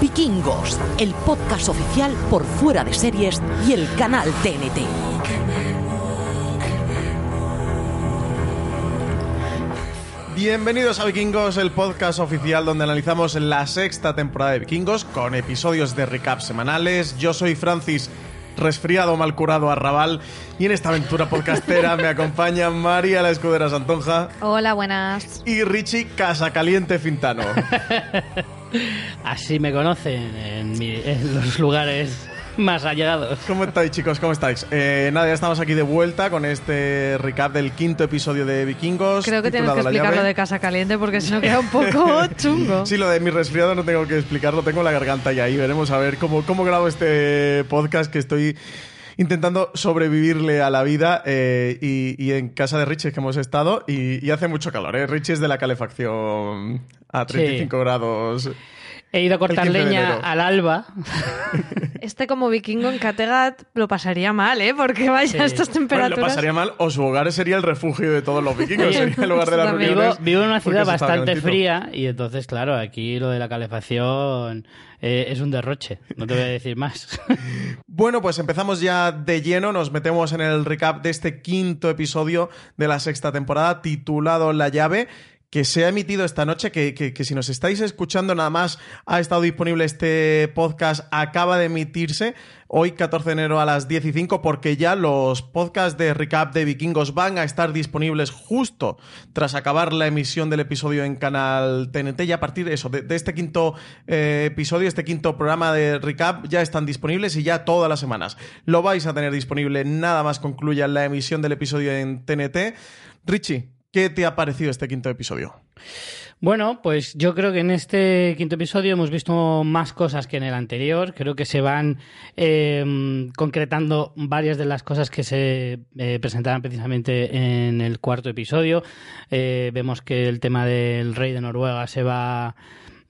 Vikingos, el podcast oficial por fuera de series y el canal TNT. Bienvenidos a Vikingos, el podcast oficial donde analizamos la sexta temporada de Vikingos con episodios de recap semanales. Yo soy Francis, resfriado, mal curado, arrabal, y en esta aventura podcastera me acompañan María, la escudera Santonja, Hola, buenas. y Richie Casacaliente Fintano. Así me conocen en, mi- en los lugares más allegados. ¿Cómo estáis, chicos? ¿Cómo estáis? Eh, nada, ya estamos aquí de vuelta con este recap del quinto episodio de Vikingos. Creo que tienes que explicar lo de casa caliente porque si no queda un poco chungo. Sí, lo de mi resfriado no tengo que explicarlo, tengo la garganta ya ahí. Veremos a ver cómo, cómo grabo este podcast que estoy intentando sobrevivirle a la vida eh, y, y en casa de Richie que hemos estado y, y hace mucho calor. ¿eh? Richie es de la calefacción a 35 grados. He ido a cortar El 15 de leña al alba. Este como vikingo en Kattegat lo pasaría mal, ¿eh? Porque vaya Sí. a estas Bueno, temperaturas. lo pasaría mal o su hogar sería el refugio de todos los vikingos, sería el lugar de las reuniones. vivo en una ciudad bastante fría y entonces, claro, aquí lo de la calefacción eh, es un derroche. No te voy a decir más. Bueno, pues empezamos ya de lleno, nos metemos en el recap de este quinto episodio de la sexta temporada titulado La llave que se ha emitido esta noche, que, que- si nos estáis escuchando nada más ha estado disponible este podcast, acaba de emitirse hoy 14 de enero a las 10 y 5 porque ya los podcasts de recap de vikingos van a estar disponibles justo tras acabar la emisión del episodio en canal TNT y a partir de eso, de, de este quinto eh, episodio, este quinto programa de recap ya están disponibles y ya todas las semanas lo vais a tener disponible nada más concluya la emisión del episodio en TNT. Richie, ¿qué te ha parecido este quinto episodio? Bueno, pues yo creo que en este quinto episodio hemos visto más cosas que en el anterior. Creo que se van eh, concretando varias de las cosas que se eh, presentaban precisamente en el cuarto episodio. Eh, vemos que el tema del rey de Noruega se va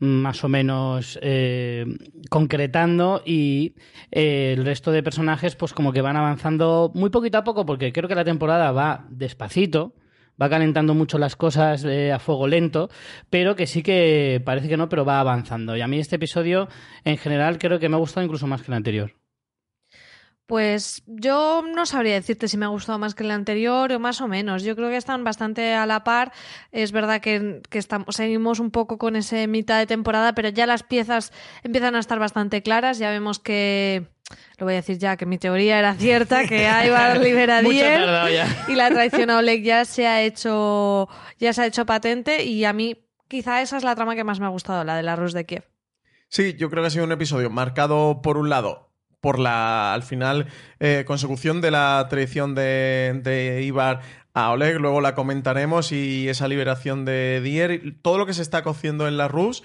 más o menos eh, concretando y eh, el resto de personajes pues como que van avanzando muy poquito a poco porque creo que la temporada va despacito va calentando mucho las cosas eh, a fuego lento, pero que sí que parece que no, pero va avanzando. Y a mí este episodio, en general, creo que me ha gustado incluso más que el anterior. Pues yo no sabría decirte si me ha gustado más que el anterior o más o menos. Yo creo que están bastante a la par. Es verdad que, que estamos, seguimos un poco con ese mitad de temporada, pero ya las piezas empiezan a estar bastante claras. Ya vemos que, lo voy a decir ya, que mi teoría era cierta, que Ivar libera Dier y la traición a Oleg ya se ha hecho, ya se ha hecho patente y a mí quizá esa es la trama que más me ha gustado, la de la Rus de Kiev. Sí, yo creo que ha sido un episodio marcado por un lado por la, al final, eh, consecución de la traición de, de Ibar a Oleg, luego la comentaremos y esa liberación de Dier, y todo lo que se está cociendo en la Rus,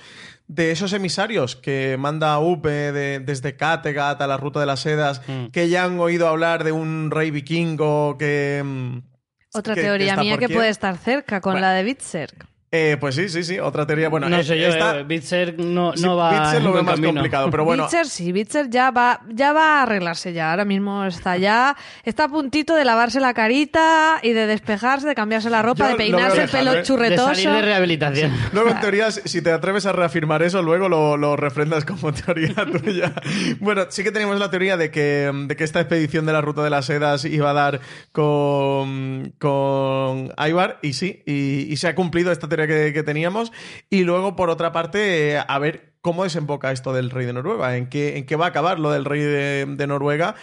de esos emisarios que manda Upe de- desde Kattegat a la Ruta de las Sedas, Mm. que ya han oído hablar de un rey vikingo que... mm, Otra que- teoría mía que puede estar cerca con Bueno. la de Bitserk. Eh, pues sí, sí, sí, otra teoría. Bueno, no eh, sé yo, esta- eh, Bitzer no, sí, no va Bitzer lo ve más camino. complicado, pero bueno, Bitzer sí, Bitzer ya va, ya va a arreglarse ya. Ahora mismo está ya, está a puntito de lavarse la carita y de despejarse, de cambiarse la ropa, Yo de peinarse el pelo lejano, ¿eh? De churretoso. salir de rehabilitación. Luego, en teoría, si te atreves a reafirmar eso, luego lo, lo refrendas como teoría tuya. Bueno, sí que tenemos la teoría de que, de que esta expedición de la Ruta de las Sedas iba a dar con, con Ivar, y sí, y, y se ha cumplido esta teoría que, teníamos. Y luego, por otra parte, eh, a ver cómo desemboca esto del rey de Noruega, en qué, en qué va a acabar lo del rey de Noruega.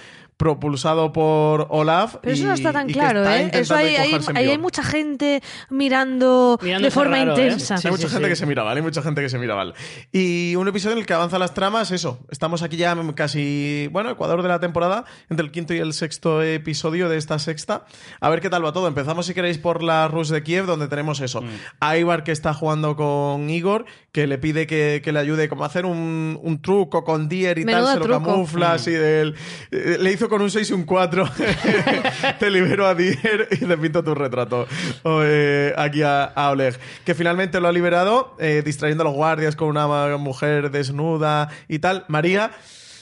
Propulsado por Olaf. Pero eso y- no está tan claro, está ¿eh? Eso hay, ahí mucha gente mirando, Mirando de forma raro, ¿eh? intensa. Sí, hay mucha gente sí. que se mira mal, hay mucha gente que se mira mal. Y un episodio en el que avanza las tramas, eso. Estamos aquí ya casi, bueno, Ecuador de la temporada, entre el quinto y el sexto episodio de esta sexta. A ver qué tal va todo. Empezamos, si queréis, por la Rus de Kiev, donde tenemos eso. Mm. A Ivar que está jugando con Igor, que le pide que, que le ayude como a hacer un, un truco con Dier y Menudo tal, se lo truco. camufla Mm. así del... eh, Le hizo con un 6 y un 4. Te libero a Dier y te pinto tu retrato. O, eh, aquí a, a Oleg. Que finalmente lo ha liberado, eh, distrayendo a los guardias con una mujer desnuda y tal. María,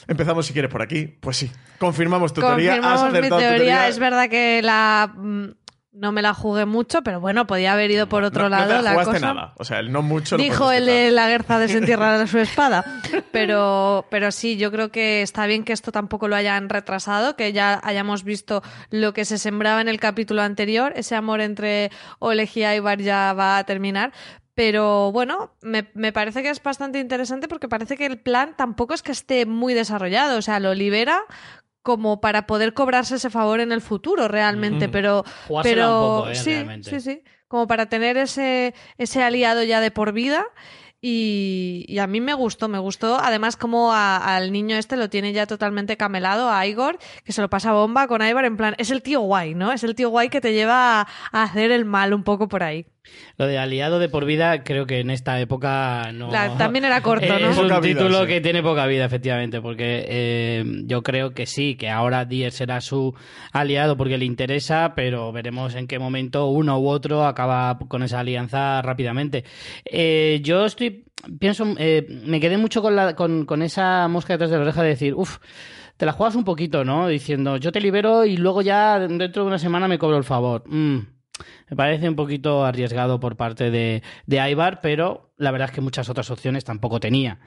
empezamos si quieres por aquí. Pues sí, confirmamos tu teoría. Has Confirmamos mi tu teoría. Es verdad que la mm, no me la jugué mucho, pero bueno, podía haber ido por otro no, lado no te la la jugaste cosa. nada. O sea, el no mucho. Dijo el de la guerra desentierra su espada. Pero, pero sí, yo creo que está bien que esto tampoco lo hayan retrasado, que ya hayamos visto lo que se sembraba en el capítulo anterior. Ese amor entre Oleg y Ivar ya va a terminar. Pero bueno, me, me parece que es bastante interesante porque parece que el plan tampoco es que esté muy desarrollado. O sea, lo libera como para poder cobrarse ese favor en el futuro realmente, Ujú. pero Jugársela pero un poco, ¿eh? sí, realmente. sí, sí, como para tener ese ese aliado ya de por vida y, y a mí me gustó, me gustó además como a- al niño este lo tiene ya totalmente camelado a Igor, que se lo pasa bomba con Ivar en plan, es el tío guay, ¿no? Es el tío guay que te lleva a, a hacer el mal un poco por ahí. Lo de aliado de por vida, creo que en esta época no. La- también era corto, ¿no? Es un vida, título sí. que tiene poca vida, efectivamente, porque eh, yo creo que sí, que ahora Dier será su aliado porque le interesa, pero veremos en qué momento uno u otro acaba con esa alianza rápidamente. Eh, yo estoy, pienso, eh, me quedé mucho con, la, con, con esa mosca detrás de la oreja de decir, uff. Te la juegas un poquito, ¿no? Diciendo, yo te libero y luego ya dentro de una semana me cobro el favor. Mm, me parece un poquito arriesgado por parte de, de Ibar, pero la verdad es que muchas otras opciones tampoco tenía.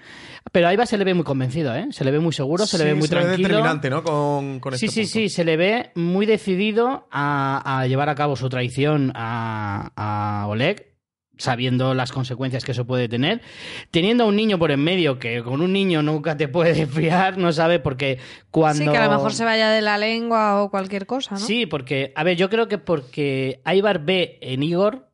Pero a Ibar se le ve muy convencido, ¿eh? Se le ve muy seguro, se le ve muy se le ve tranquilo. determinante, ¿no? Con, con Sí, este sí, punto. sí, se le ve muy decidido a, a llevar a cabo su traición a, a Oleg, sabiendo las consecuencias que eso puede tener. Teniendo a un niño por en medio, que con un niño nunca te puedes fiar, no sabe, porque cuando... Sí, que a lo mejor se vaya de la lengua o cualquier cosa, ¿no? Sí, porque, a ver, yo creo que porque Ibar ve en Igor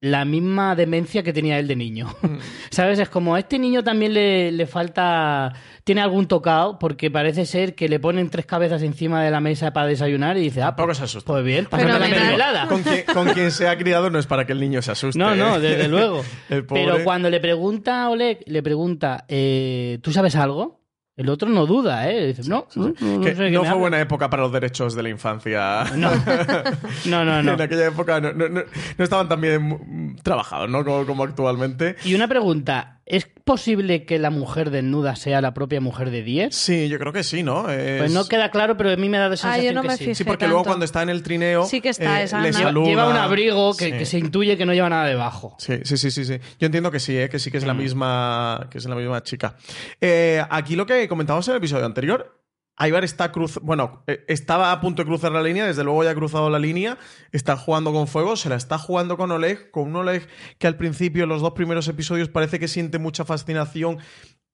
la misma demencia que tenía él de niño. Mm. ¿Sabes? Es como a este niño también le, le falta. Tiene algún tocado, porque parece ser que le ponen tres cabezas encima de la mesa para desayunar y dice, ah, pues, se asusta. pues bien, pásame la mermelada. Con quien, con quien se ha criado no es para que el niño se asuste. No, no, ¿eh? desde luego. Pero cuando le pregunta a Oleg, le pregunta, eh, ¿tú sabes algo? El otro no duda, ¿eh? Dice, no, no, no, Que sé fue hablas". buena época para los derechos de la infancia. No, no, no. no. En aquella época no, no- no- no estaban tan bien trabajados, ¿no? Como, como actualmente. Y una pregunta, ¿es posible que la mujer desnuda sea la propia mujer de Diez? Sí, yo creo que sí, ¿no? Es- Pues no queda claro, pero a mí me da la Ah, sensación yo no que me sí. fijé Sí, porque luego cuando está en el trineo. Sí que está eh. Lleva, saluda. lleva un abrigo que, Sí. que se intuye que no lleva nada debajo. Sí, sí, sí, sí, sí. Yo entiendo que sí, ¿eh? que sí que es la Mm. misma, que es la misma chica. Eh, aquí lo que comentábamos en el episodio anterior, Ivar está cruz, bueno, eh, estaba a punto de cruzar la línea, desde luego ya ha cruzado la línea, está jugando con fuego, se la está jugando con Oleg, con un Oleg que al principio, en los dos primeros episodios, parece que siente mucha fascinación,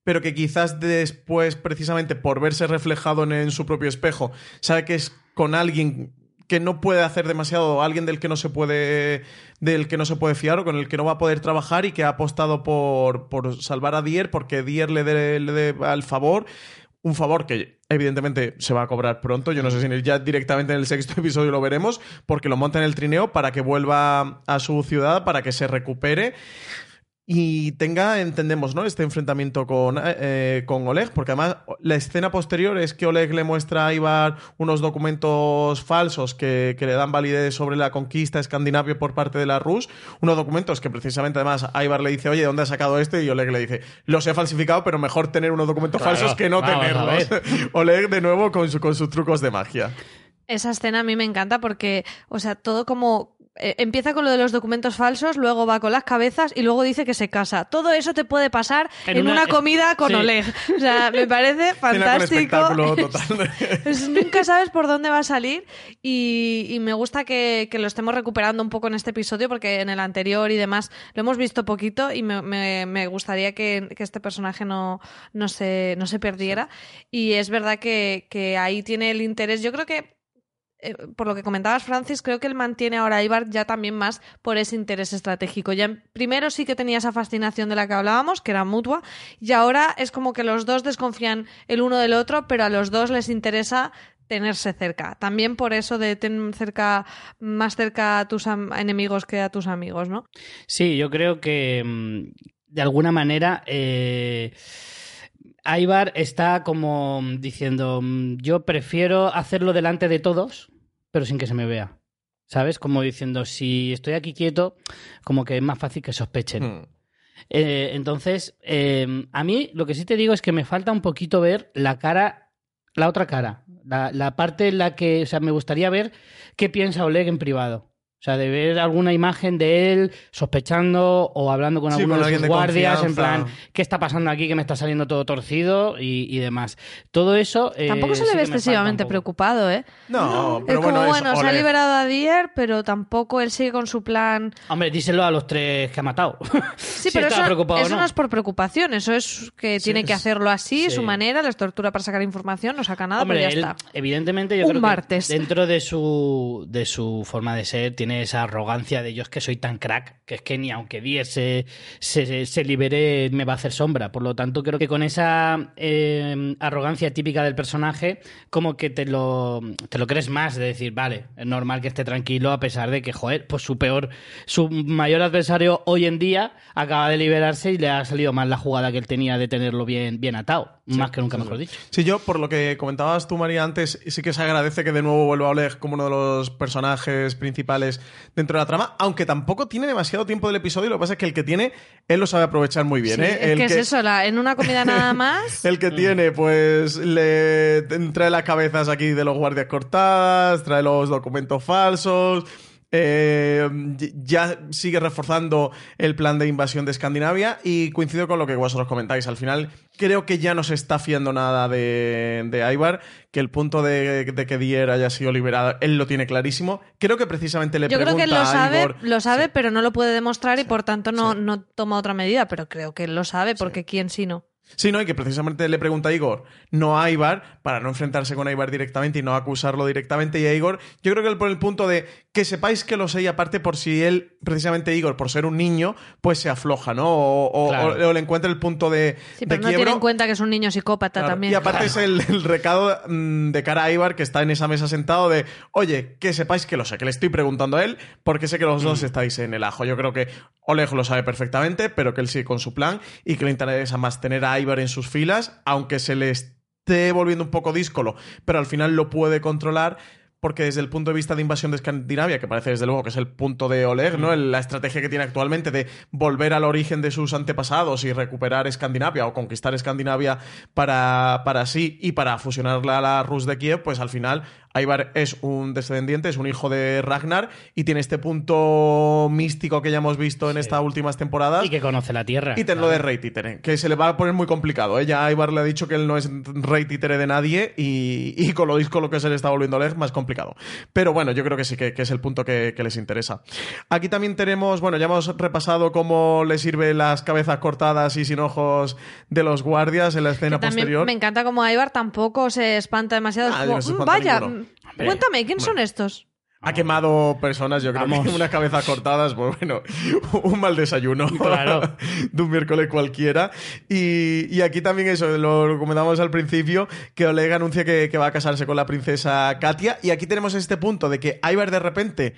pero que quizás después, precisamente por verse reflejado en, su propio espejo, sabe que es con alguien que no puede hacer demasiado, alguien del que no se puede del que no se puede fiar o con el que no va a poder trabajar y que ha apostado por, por salvar a Dier porque Dier le dé al favor un favor que evidentemente se va a cobrar pronto. Yo no sé si ya directamente en el sexto episodio lo veremos, porque lo monta en el trineo para que vuelva a su ciudad, para que se recupere y tenga, entendemos, ¿no? Este enfrentamiento con, eh, con Oleg, porque además la escena posterior es que Oleg le muestra a Ivar unos documentos falsos que, que le dan validez sobre la conquista escandinavia por parte de la Rus, unos documentos que precisamente además Ivar le dice, oye, ¿dónde has sacado esto? Y Oleg le dice, los he falsificado, pero mejor tener unos documentos Claro, falsos que no tenerlos. Oleg de nuevo con, su- con sus trucos de magia. Esa escena a mí me encanta porque, o sea, todo como eh, empieza con lo de los documentos falsos, luego va con las cabezas y luego dice que se casa. Todo eso te puede pasar en, En una, una- comida con sí. Oleg. O sea, me parece fantástico. espectáculo total. Es- nunca sabes por dónde va a salir y, y me gusta que, que lo estemos recuperando un poco en este episodio porque en el anterior y demás lo hemos visto poquito y me, me- me gustaría que, que este personaje no, no, se, no se perdiera. Y es verdad que, que ahí tiene el interés. Yo creo que eh, por lo que comentabas, Francis, creo que él mantiene ahora a Ibar ya también más por ese interés estratégico. Ya primero sí que tenía esa fascinación de la que hablábamos, que era mutua, y ahora es como que los dos desconfían el uno del otro, pero a los dos les interesa tenerse cerca. También por eso de tener cerca, más cerca a tus enemigos que a tus amigos, ¿no? Sí, yo creo que mm, de alguna manera eh, Aibar está como diciendo, mm, yo prefiero hacerlo delante de todos, pero sin que se me vea. ¿Sabes? Como diciendo, si estoy aquí quieto, como que es más fácil que sospechen. Hmm. Eh, entonces, eh, a mí lo que sí te digo es que me falta un poquito ver la cara, la otra cara, la, la parte en la que, o sea, me gustaría ver qué piensa Oleg en privado. O sea, de ver alguna imagen de él sospechando o hablando con Sí, alguno con de alguien sus de guardias, en plan, ¿qué está pasando aquí que me está saliendo todo torcido y, y demás? Todo eso. eh, Tampoco se le sí ve excesivamente preocupado, ¿eh? No, pero es como, bueno, bueno, es se ha liberado a Dier, pero tampoco él sigue con su plan. Hombre, díselo a los tres que ha matado. Sí, Si pero eso, preocupado eso no. no. es por preocupación, eso es que tiene que hacerlo así, sí. su manera, les tortura para sacar información, no saca nada, Hombre, pero ya él, está. evidentemente yo Un creo martes. que dentro de su, de su forma de ser tiene esa arrogancia de yo es que soy tan crack que es que ni aunque Die se, se, se libere me va a hacer sombra. Por lo tanto, creo que con esa eh, arrogancia típica del personaje como que te lo, te lo crees más de decir, vale, es normal que esté tranquilo a pesar de que, joder, pues su peor, su mayor adversario hoy en día acaba de liberarse y le ha salido mal la jugada que él tenía de tenerlo bien, bien atado. más que nunca mejor dicho. Sí, yo, por lo que comentabas tú, María, antes, sí que se agradece que de nuevo vuelva Oleg como uno de los personajes principales dentro de la trama, aunque tampoco tiene demasiado tiempo del episodio, lo que pasa es que el que tiene, él lo sabe aprovechar muy bien, Sí, ¿eh? es el que, es eso, la- en una comida nada más. El que tiene, pues, le trae las cabezas aquí de los guardias cortadas, trae los documentos falsos. Eh, ya sigue reforzando el plan de invasión de Escandinavia y coincido con lo que vosotros comentáis. Al final, creo que ya no se está fiando nada de, de Ivar, que el punto de, de que Dier haya sido liberado, él lo tiene clarísimo. Creo que precisamente le Yo creo pregunta que lo a sabe, Igor- lo sabe, Sí. pero no lo puede demostrar y por tanto no, Sí. no toma otra medida, pero creo que él lo sabe, porque quién sí no. Sí, no, y que precisamente le pregunta a Igor, no a Ivar, para no enfrentarse con Ivar directamente y no acusarlo directamente. Y a Igor, yo creo que él por el punto de que sepáis que lo sé y aparte por si él, precisamente Igor, por ser un niño, pues se afloja, ¿no? O, o- Claro. o le encuentra el punto de, Sí, de pero no quiebro. tiene en cuenta que es un niño psicópata Claro, también. Y aparte es el, el recado mm, de cara a Ivar que está en esa mesa sentado de, oye, que sepáis que lo sé, que le estoy preguntando a él porque sé que los Mm. dos estáis en el ajo. Yo creo que Oleg lo sabe perfectamente, pero que él sigue con su plan y que le interesa más tener a Ivar en sus filas, aunque se le esté volviendo un poco díscolo, pero al final lo puede controlar. Porque desde el punto de vista de invasión de Escandinavia, que parece desde luego que es el punto de Oleg, ¿no? El- La estrategia que tiene actualmente de volver al origen de sus antepasados y recuperar Escandinavia o conquistar Escandinavia para, para sí y para fusionarla a la Rus de Kiev, pues al final Ivar es un descendiente, es un hijo de Ragnar y tiene este punto místico que ya hemos visto en Sí. estas últimas temporadas. Y que conoce la tierra. Y tenerlo de rey títere, que se le va a poner muy complicado. ¿eh? Ya Ivar le ha dicho que él no es rey títere de nadie y, y con lo disco lo que se le está volviendo a leer, más complicado. Pero bueno, yo creo que sí que, que es el punto que, que les interesa. Aquí también tenemos, bueno, ya hemos repasado cómo le sirven las cabezas cortadas y sin ojos de los guardias en la escena También posterior. me encanta como Ivar tampoco se espanta demasiado. Es Ah, como, no se "Mm, espanta vaya, ninguno". Cuéntame, ¿quién son estos? Ha quemado personas, yo creo Vamos. que unas cabezas cortadas, pues bueno, un mal desayuno Claro. de un miércoles cualquiera. Y, y aquí también eso, lo comentamos al principio, que Oleg anuncia que, que va a casarse con la princesa Katia. Y aquí tenemos este punto de que Ivar de repente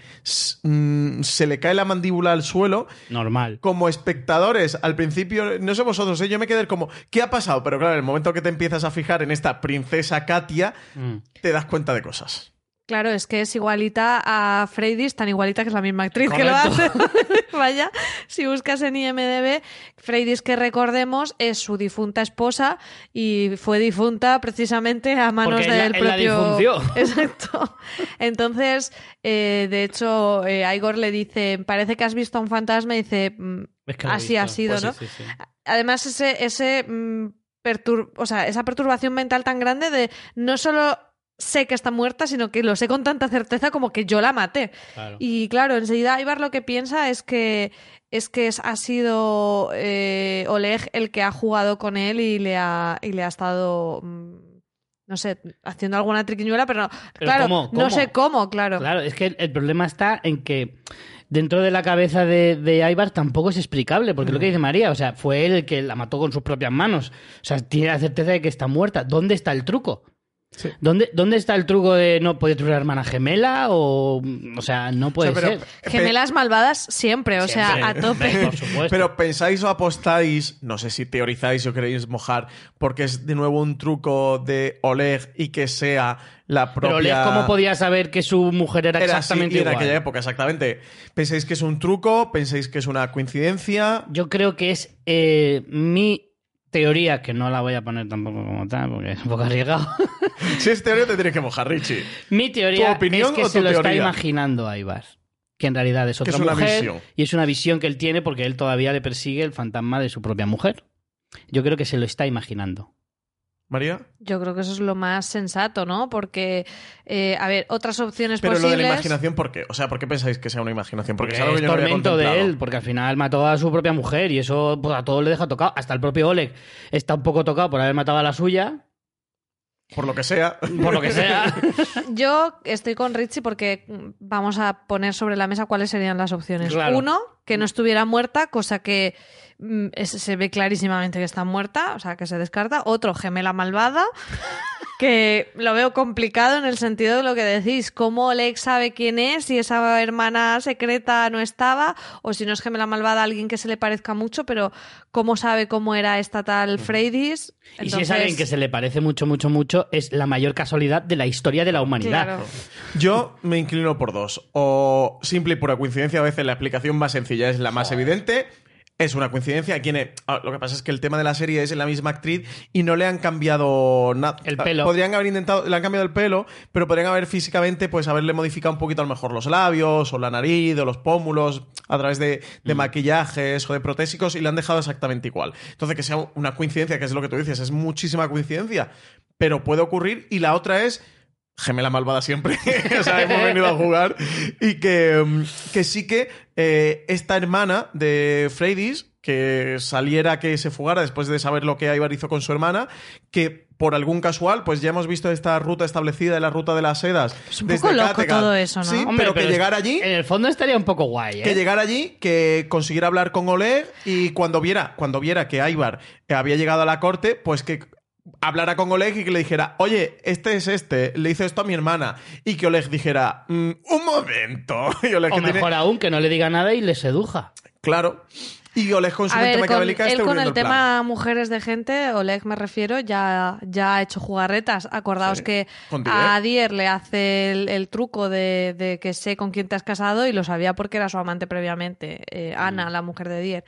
mm, se le cae la mandíbula al suelo. Normal. Como espectadores, al principio, no sé vosotros, ¿eh? yo me quedé como, ¿qué ha pasado? Pero claro, en el momento que te empiezas a fijar en esta princesa Katia, Mm. te das cuenta de cosas. Claro, es que es igualita a Freydis, tan igualita que es la misma actriz que lo hace. Vaya, si buscas en IMDB, Freydis, que recordemos, es su difunta esposa y fue difunta precisamente a manos Porque él la- del él la propio. Exacto. Entonces, eh, de hecho, eh, Igor le dice: Parece que has visto a un fantasma y dice. "Mm, Es que Así ha sido, Pues sí, ¿no? sí, sí. Además, ese, ese mm, o sea, esa perturbación mental tan grande de no solo sé que está muerta, sino que lo sé con tanta certeza como que yo la maté. Claro. Y claro, enseguida Ivar lo que piensa es que es que ha sido eh, Oleg el que ha jugado con él y le ha, y le ha estado, mm, no sé, haciendo alguna triquiñuela, pero, no- Pero claro, ¿cómo? no sé cómo, claro. Claro, es que el, el problema está en que dentro de la cabeza de, de tampoco es explicable, porque lo que dice María, o sea, fue él el que la mató con sus propias manos. O sea, tiene la certeza de que está muerta. ¿Dónde está el truco? Sí. ¿Dónde, ¿Dónde está el truco de no puede ser una hermana gemela? O, o sea, no puede O sea, pero- ser. Gemelas malvadas siempre, o sea, a tope. Por supuesto. Pero pensáis o apostáis, no sé si teorizáis o queréis mojar, porque es de nuevo un truco de Oleg y que sea la propia. Pero Oleg, ¿cómo podía saber que su mujer era, Era así exactamente en aquella época, exactamente. ¿Pensáis que es un truco? ¿Pensáis que es una coincidencia? Yo creo que es eh, mi teoría, que no la voy a poner tampoco como tal, porque es un poco arriesgado. Si es teoría, te tienes que mojar, Richie. Mi teoría ¿Tu opinión es que se lo está imaginando a Ibar. Que en realidad es otra es una mujer visión. y es una visión que él tiene porque él todavía le persigue el fantasma de su propia mujer. Yo creo que se lo está imaginando. María. Yo creo que eso es lo más sensato, ¿no? Porque, eh, a ver, otras opciones Pero lo posibles. de la imaginación, ¿por qué? O sea, ¿por qué pensáis que sea una imaginación? Porque, es algo que yo no había tormento de contemplado. él, porque al final mató a su propia mujer y eso pues, a todos le deja tocado. Hasta el propio Oleg está un poco tocado por haber matado a la suya, Por lo que sea. por lo que sea. Yo estoy con Richie porque vamos a poner sobre la mesa cuáles serían las opciones. Claro. Uno, que no estuviera muerta, cosa que mm, se ve clarísimamente que está muerta, o sea, que se descarta. Otro, gemela malvada, que lo veo complicado en el sentido de lo que decís. ¿Cómo Oleg sabe quién es? Si esa hermana secreta no estaba, o si no es gemela malvada, alguien que se le parezca mucho, pero ¿cómo sabe cómo era esta tal Freydis? Y si es alguien que se le parece mucho, mucho, mucho, es la mayor casualidad de la historia de la humanidad. Claro. Yo me inclino por dos. O simple y pura coincidencia, a veces la explicación más sencilla es la más evidente. Es una coincidencia. Quien es- ah, Lo que pasa es que el tema de la serie es la misma actriz y no le han cambiado nada. El pelo. Podrían haber intentado, le han cambiado el pelo, pero podrían haber físicamente, pues haberle modificado un poquito a lo mejor los labios, o la nariz, o los pómulos, a través de, Mm. de maquillajes o de protésicos, y le han dejado exactamente igual. Entonces, que sea una coincidencia, que es lo que tú dices, es muchísima coincidencia, pero puede ocurrir. Y la otra es gemela malvada siempre. o sea, hemos venido a jugar. Y que, mm, que sí que eh, esta hermana de Freydis, que saliera, que se fugara después de saber lo que Ivar hizo con su hermana, que por algún casual, pues ya hemos visto esta ruta establecida de la ruta de las sedas. Es un poco loco todo eso, ¿no? Sí, Hombre, pero que llegara allí En el fondo estaría un poco guay, ¿eh? que llegara allí, que consiguiera hablar con Oleg y cuando viera, cuando viera que Ivar eh, había llegado a la corte, pues que hablara con Oleg y que le dijera, oye, este es este, le hizo esto a mi hermana. Y que Oleg dijera, "Mm, un momento. Y Oleg O que tiene- mejor aún, que no le diga nada y le seduja. Claro. Y Oleg con su A mente ver, con, maquiavélica él esté con el plan. tema mujeres de gente, Oleg me refiero, ya, ya ha hecho jugarretas. Acordaos Sí, que con a Dier le hace el, el truco de, de que sé con quién te has casado y lo sabía porque era su amante previamente, eh, Mm. Ana, la mujer de Dier.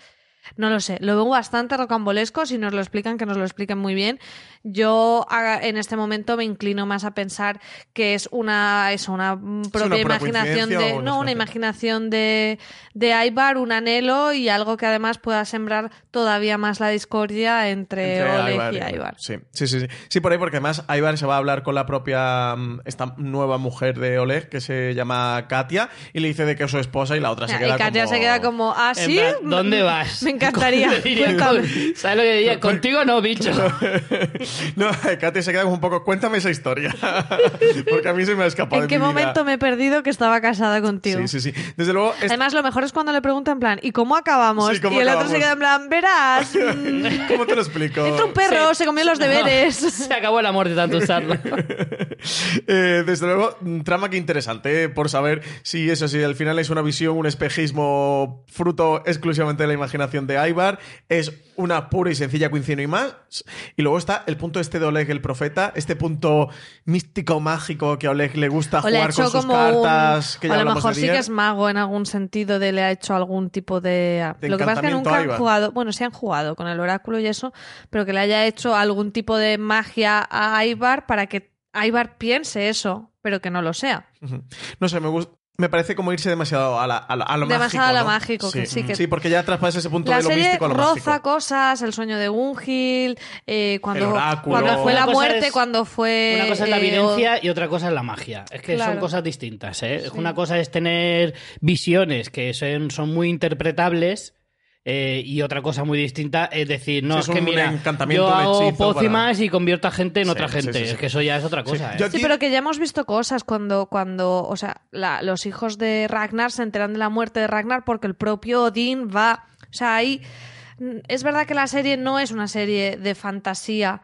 No lo sé, lo veo bastante rocambolesco, si nos lo explican, que nos lo expliquen muy bien. Yo a- en este momento me inclino más a pensar que es una, es una propia imaginación de, una no, una imaginación de, de Ibar, un anhelo y algo que además pueda sembrar todavía más la discordia entre, Entre Oleg y Ivar. Ibar. Sí, sí, sí, sí. Sí, por ahí, porque además Ivar se va a hablar con la propia, mm, esta nueva mujer de Oleg, que se llama Katia, y le dice de que es su esposa y la otra se y queda Katia como... se queda como, ¿ah, En sí? plan, ¿Dónde vas? Me encantaría. ¿Sabes lo que diría? Contigo no, bicho. No, Katia se queda como un poco, cuéntame esa historia. Porque a mí se me ha escapado ¿En de qué mi vida. momento me he perdido que estaba casada contigo? Sí, sí, sí. Desde luego, es- Además, lo mejor es cuando le preguntan en plan, ¿y cómo acabamos? Sí, ¿cómo y el acabamos? otro se queda en plan, verás, ¿cómo te lo explico? entra un perro, Sí. se comió los deberes. Se acabó el amor de tanto usarlo. Eh, desde luego, trama que interesante, eh, por saber si eso, si al final es una visión, un espejismo fruto exclusivamente de la imaginación de Ivar, es una pura y sencilla coincidencia y más. Y luego está el punto este de Oleg el profeta, este punto místico mágico que a Oleg le gusta O le ha jugar con sus como cartas. un... que o ya a lo mejor sí que es mago en algún sentido de le ha hecho algún tipo de... De lo que pasa es que nunca han jugado, bueno, sí han jugado con el oráculo y eso, pero que le haya hecho algún tipo de magia a Ivar para que Ivar piense eso, pero que no lo sea. No sé, me gusta. Me parece como irse demasiado a, la- a la- a lo Demasiado mágico. a lo ¿no? mágico, que sí, que- Sí, porque ya traspasa ese punto La de lo serie místico a lo roza mágico. cosas, el sueño de Gungil, eh, cuando, cuando fue Una la muerte, es- cuando fue... Una cosa es la eh, evidencia y otra cosa es la magia. Es que Claro. son cosas distintas. ¿eh? Una cosa es tener visiones que son, son muy interpretables. Eh, y otra cosa muy distinta es decir, no, Sí, es, es que un mira, encantamiento, yo hago pócimas y convierto a gente en Sí, otra gente. sí, sí. Es que eso ya es otra cosa. ¿eh? Yo Sí, pero que ya hemos visto cosas cuando, cuando o sea, la- los hijos de Ragnar se enteran de la muerte de Ragnar porque el propio Odín va. O sea, ahí. mm, Es verdad que la serie no es una serie de fantasía,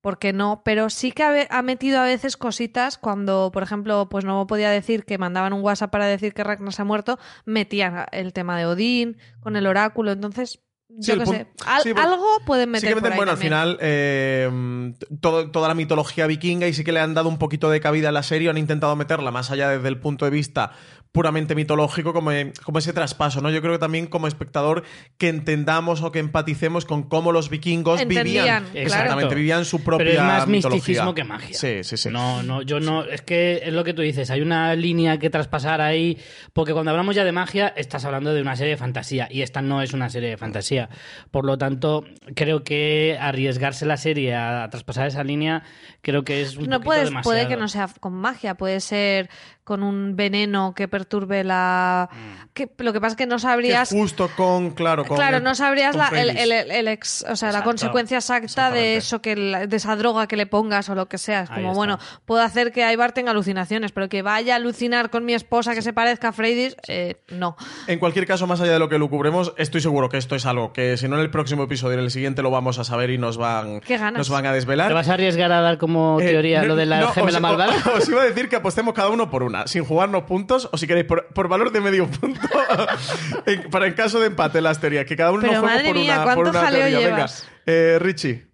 porque no, pero sí que ha, metido a veces cositas cuando, por ejemplo, pues no podía decir que mandaban un WhatsApp para decir que Ragnar se ha muerto, metían el tema de Odín con el oráculo, entonces. Yo qué sé. Al- sí, porque- algo pueden meter. Sí que por meten, ahí bueno, al final, eh, todo- toda la mitología vikinga y sí que le han dado un poquito de cabida a la serie, han intentado meterla más allá desde el punto de vista puramente mitológico, como, como ese traspaso, ¿no? Yo creo que también como espectador que entendamos o que empaticemos con cómo los vikingos Entendían, vivían. claro. Exactamente, vivían su propia Pero es más mitología. misticismo que magia. Sí, sí, sí. No, no, yo no. Es que es lo que tú dices. Hay una línea que traspasar ahí. Porque cuando hablamos ya de magia, estás hablando de una serie de fantasía. Y esta no es una serie de fantasía. Por lo tanto, creo que arriesgarse la serie a, a traspasar esa línea, creo que es un no poquito puedes, demasiado. puede que no sea con magia, puede ser con un veneno que perturbe la. Que, lo que pasa es que no Que sabrías. justo con, claro, con Claro, el- no sabrías la, el, el- el- el ex, o sea, la consecuencia exacta de eso que de esa droga que le pongas o lo que sea. Es como, bueno, puedo hacer que Ivar tenga alucinaciones, pero que vaya a alucinar con mi esposa que se parezca a Freydis, eh, no. En cualquier caso, más allá de lo que lo cubremos, estoy seguro que esto es algo que si no en el próximo episodio, en el siguiente lo vamos a saber y nos van, Qué ganas. nos van a desvelar. ¿Te vas a arriesgar a dar como Eh, teoría no- lo de la no, gemela os, malvada? Os iba a decir que apostemos cada uno por una, sin jugarnos puntos, o si queréis, por, por valor de medio punto, en- para en caso de empate las teorías, que cada uno Pero nos juegue madre por mía, una, ¿cuánto por una jaleo teoría. llevas? Venga, eh, Richie.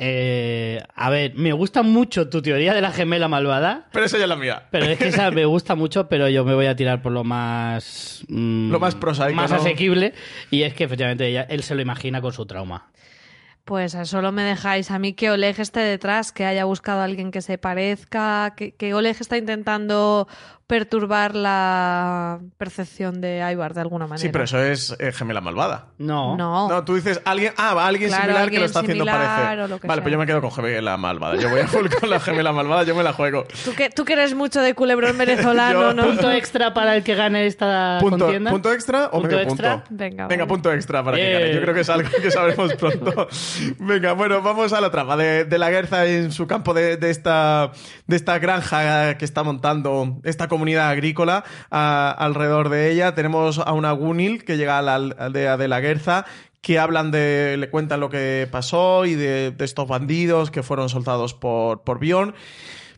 Eh, a ver, me gusta mucho tu teoría de la gemela malvada. Pero esa ya es la mía. Pero es que esa me gusta mucho, pero yo me voy a tirar por lo más. mm, Lo más prosaico, Más ¿no? asequible. Y es que efectivamente ella- él se lo imagina con su trauma. Pues solo me dejáis a mí que Oleg esté detrás, que haya buscado a alguien que se parezca, que, que Oleg está intentando perturbar la percepción de Ivar de alguna manera. Sí, pero eso es eh, gemela malvada. No. No. No, tú dices alguien, ah, va, alguien Claro, similar que alguien lo está haciendo parecer. que vale, sea. pues yo me quedo con gemela malvada. Yo voy a full con la gemela malvada, yo me la juego. ¿Tú que, tú que eres mucho de culebrón venezolano, Yo- ¿no? Punto extra para el que gane esta Punto, contienda. ¿Punto extra o ¿Punto medio extra? punto? Venga, Venga, vale. punto extra para que Bien. gane. Yo creo que es algo que sabremos pronto. Venga, bueno, vamos a la trama de, de la Guerza en su campo de, de esta, de esta granja que está montando esta comunidad agrícola a- alrededor de ella. Tenemos a una Gunil que llega a la aldea de la Guerza que hablan de, le cuentan lo que pasó y de, estos bandidos que fueron soltados por, por.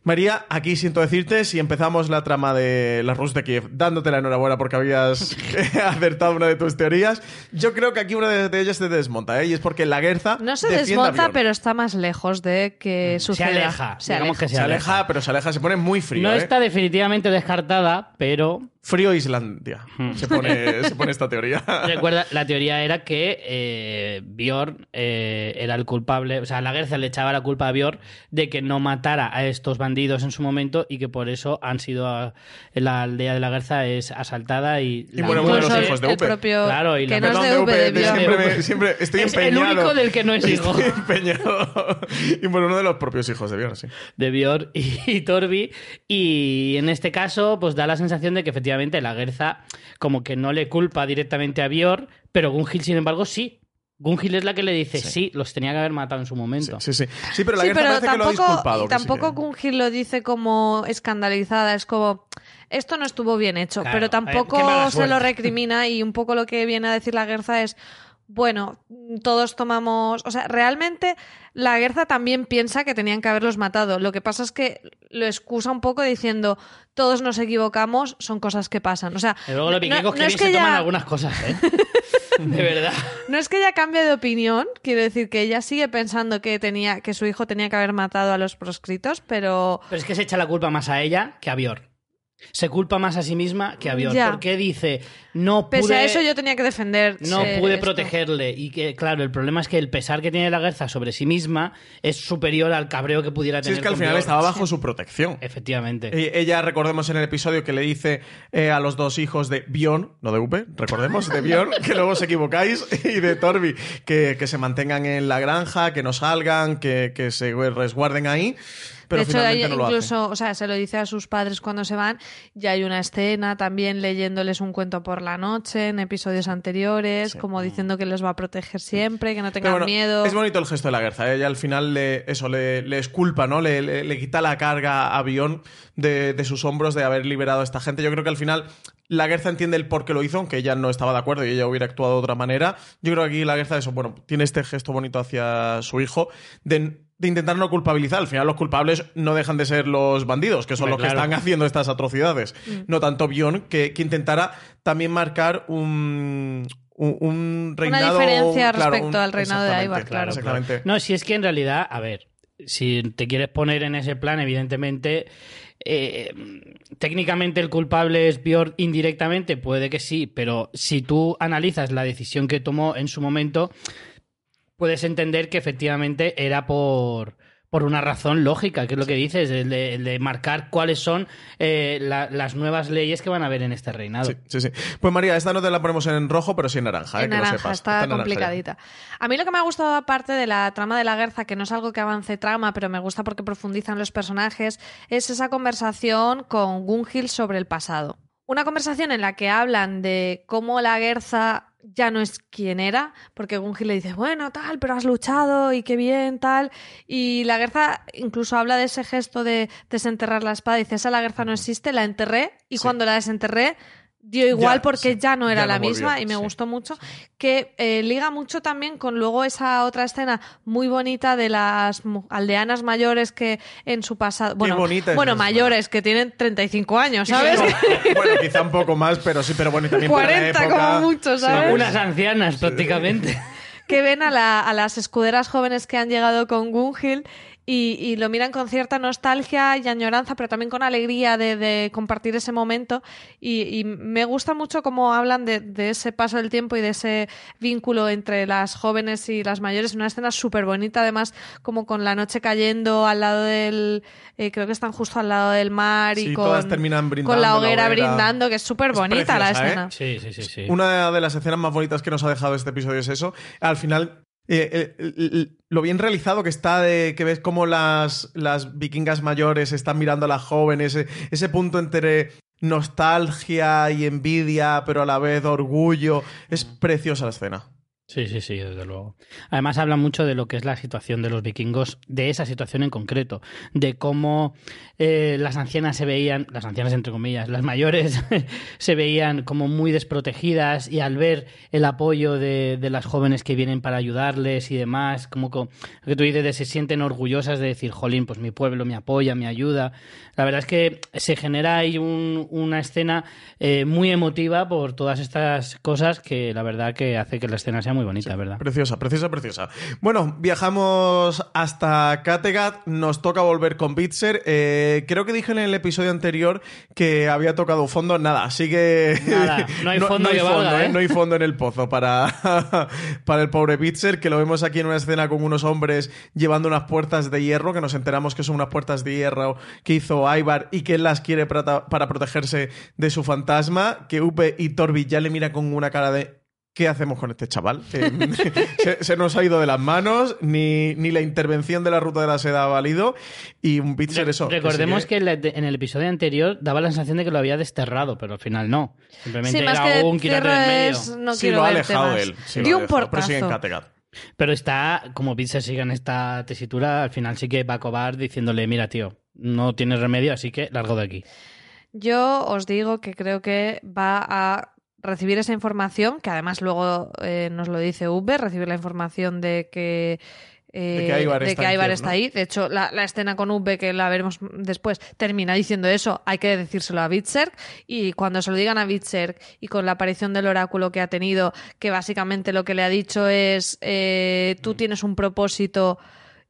María, aquí siento decirte, si empezamos la trama de las Rus de Kiev, dándote la enhorabuena porque habías acertado una de tus teorías, yo creo que aquí una de, de ellas se desmonta, ¿eh? Y es porque la Guerza No se desmonta, pero está más lejos de que Se suceda. aleja. Se aleja. que se, se aleja. aleja, pero se aleja, se pone muy frío, No ¿eh? está definitivamente descartada, pero Frío Islandia. Se pone, se pone esta teoría. Recuerda, la teoría era que eh, Bjorn eh, era el culpable, o sea, la Guerza le echaba la culpa a Bjorn de que no matara a estos bandidos en su momento y que por eso han sido a- la aldea de la Guerza es asaltada y, Y la- bueno, uno de los hijos de el Upe. propio... Claro, y la- que no es de Upe, de siempre, me- siempre estoy Es el empeñado. único del que no es hijo. Estoy empeñado. Y bueno, uno de los propios hijos de Bjorn, sí. de Bjorn y, y Torbi. Y en este caso, pues da la sensación de que efectivamente la Guerza como que no le culpa directamente a Bjorn, pero Gunhild, sin embargo, sí. Gunhild es la que le dice, sí, los tenía que haber matado en su momento. sí, sí. Sí, pero la sí, Guerza pero parece que lo ha tampoco, disculpado. que sí tampoco que- Gunhild lo dice como escandalizada, es como esto no estuvo bien hecho, Claro, pero tampoco se lo recrimina y un poco lo que viene a decir la Guerza es bueno, todos tomamos, o sea, realmente la Guerza también piensa que tenían que haberlos matado. Lo que pasa es que lo excusa un poco diciendo todos nos equivocamos, son cosas que pasan. O sea, Y luego los vikingos no que es bien se toman algunas cosas, ¿eh? De verdad. No es que ella cambie de opinión, quiero decir que ella sigue pensando que tenía que su hijo tenía que haber matado a los proscritos, pero Pero es que se echa la culpa más a ella que a Bior. Se culpa más a sí misma que a Bior. Ya. Porque dice, no pude, pese a eso yo tenía que defender. no pude esto. protegerle. Y que, claro, el problema es que el pesar que tiene la Guerza sobre sí misma es superior al cabreo que pudiera Sí, tener es que al final Bjorn. estaba bajo su protección. Efectivamente. E- Ella, recordemos en el episodio que le dice eh, a los dos hijos de Bion, no de V, recordemos, de Bion, que luego os equivocáis, y de Torbi, que, que se mantengan en la granja, que no salgan, que, que se resguarden ahí. Pero de hecho, no hace. incluso, o sea, se lo dice a sus padres cuando se van. Y hay una escena también leyéndoles un cuento por la noche en episodios anteriores, como diciendo que les va a proteger siempre, que no tengan bueno, miedo. Es bonito el gesto de la Guerza. Ella al final le, eso le, le esculpa, ¿no? Le, le- le quita la carga a Bion de, de sus hombros de haber liberado a esta gente. Yo creo que al final la Guerza entiende el por qué lo hizo, aunque ella no estaba de acuerdo y ella hubiera actuado de otra manera. Yo creo que aquí la Guerza, eso, bueno, tiene este gesto bonito hacia su hijo de, de intentar no culpabilizar. Al final los culpables no dejan de ser los bandidos, que son Hombre, los que claro. están haciendo estas atrocidades. No tanto Bion, que, que intentara también marcar un... Un, un reinado diferencia claro, respecto un- al reinado de Ivar, claro. Exactamente. No, si es que en realidad, a ver, si te quieres poner en ese plan, evidentemente, eh, técnicamente el culpable es Björn indirectamente, puede que sí, pero si tú analizas la decisión que tomó en su momento, puedes entender que efectivamente era por por una razón lógica, que es lo que dices, el de, el de marcar cuáles son eh, la- las nuevas leyes que van a haber en este reinado. Sí, sí, sí. Pues María, esta no te la ponemos en rojo, pero sí en naranja, eh, en que naranja, lo sepas. está, en naranja ya. complicadita. A mí lo que me ha gustado, aparte de la trama de la Guerza, que no es algo que avance trama, pero me gusta porque profundizan los personajes, es esa conversación con Gunhild sobre el pasado. Una conversación en la que hablan de cómo la Guerza ya no es quien era, porque Gunhild le dice, bueno, tal, pero has luchado y qué bien, tal. Y la Guerza incluso habla de ese gesto de desenterrar la espada. Dice, esa la Guerza no existe, la enterré y Sí. cuando la desenterré dio igual Ya, porque sí, ya no era ya no la volvió, misma y me sí. gustó mucho que eh, liga mucho también con luego esa otra escena muy bonita de las mu- aldeanas mayores que en su pasado bueno bueno mayores que tienen 35 años sabes bueno, quizá un poco más, pero sí, pero bueno, y también para la 40 época- como mucho sabes Unas ancianas prácticamente. que ven a, la- a las escuderas jóvenes que han llegado con Gunhild y, y lo miran con cierta nostalgia y añoranza, pero también con alegría de, de compartir ese momento. Y, y me gusta mucho cómo hablan de, de ese paso del tiempo y de ese vínculo entre las jóvenes y las mayores. Una escena súper bonita, además, como con la noche cayendo al lado del. eh, creo que están justo al lado del mar y Sí, con, todas terminan brindando con la hoguera, brindando, que es súper Es bonita la ¿eh? escena. Sí, sí, sí, sí. Una de las escenas más bonitas que nos ha dejado este episodio es eso. Al final, eh, el- el- el- lo bien realizado que está de que ves cómo las, las vikingas mayores están mirando a las jóvenes, ese, ese punto entre nostalgia y envidia, pero a la vez orgullo. Es preciosa la escena. Sí, sí, sí, desde luego. Además habla mucho de lo que es la situación de los vikingos, de esa situación en concreto, de cómo eh, las ancianas se veían, las ancianas entre comillas, las mayores se veían como muy desprotegidas y al ver el apoyo de, de las jóvenes que vienen para ayudarles y demás, como co- que tú dices, de se sienten orgullosas de decir, jolín, pues mi pueblo me apoya, me ayuda. La verdad es que se genera ahí un- una escena eh, muy emotiva por todas estas cosas que la verdad que hace que la escena sea muy bonita, ¿verdad? Preciosa, preciosa, preciosa. Bueno, viajamos hasta Kattegat, nos toca volver con Bitzer. Eh, creo que dije en el episodio anterior que había tocado fondo. Nada, sigue. Nada, no hay fondo hay que valga, ¿eh? No hay fondo en el pozo para, para el pobre Bitzer, que lo vemos aquí en una escena con unos hombres llevando unas puertas de hierro, que nos enteramos que son unas puertas de hierro que hizo Ivar y que él las quiere para, para protegerse de su fantasma. Que Upe y Torbi ya le mira con una cara de. ¿Qué hacemos con este chaval? Eh, se, se nos ha ido de las manos, ni, ni la intervención de la ruta de la seda ha valido. Y un Bitzer eso. Recordemos sigue- que en el- episodio anterior daba la sensación de que lo había desterrado, pero al final no. Simplemente Sí, más era que un quítate del medio. es no sí, lo ha alejado más. él. sí lo Dio ha un alejado, Pero sigue en portazo. Kattegat. Pero está, como se sigue en esta tesitura, al final sí que va a cobar diciéndole, mira, tío, no tienes remedio, así que largo de aquí. Yo os digo que creo que va a recibir esa información, que además luego eh, nos lo dice Uber, recibir la información de que eh, De que Ivar está ahí. De hecho, la, la escena con Uwe, que la veremos después, termina diciendo eso. Hay que decírselo a Bitzer. Y cuando se lo digan a Bitzer y con la aparición del oráculo que ha tenido, que básicamente lo que le ha dicho es: eh, Mm. tú tienes un propósito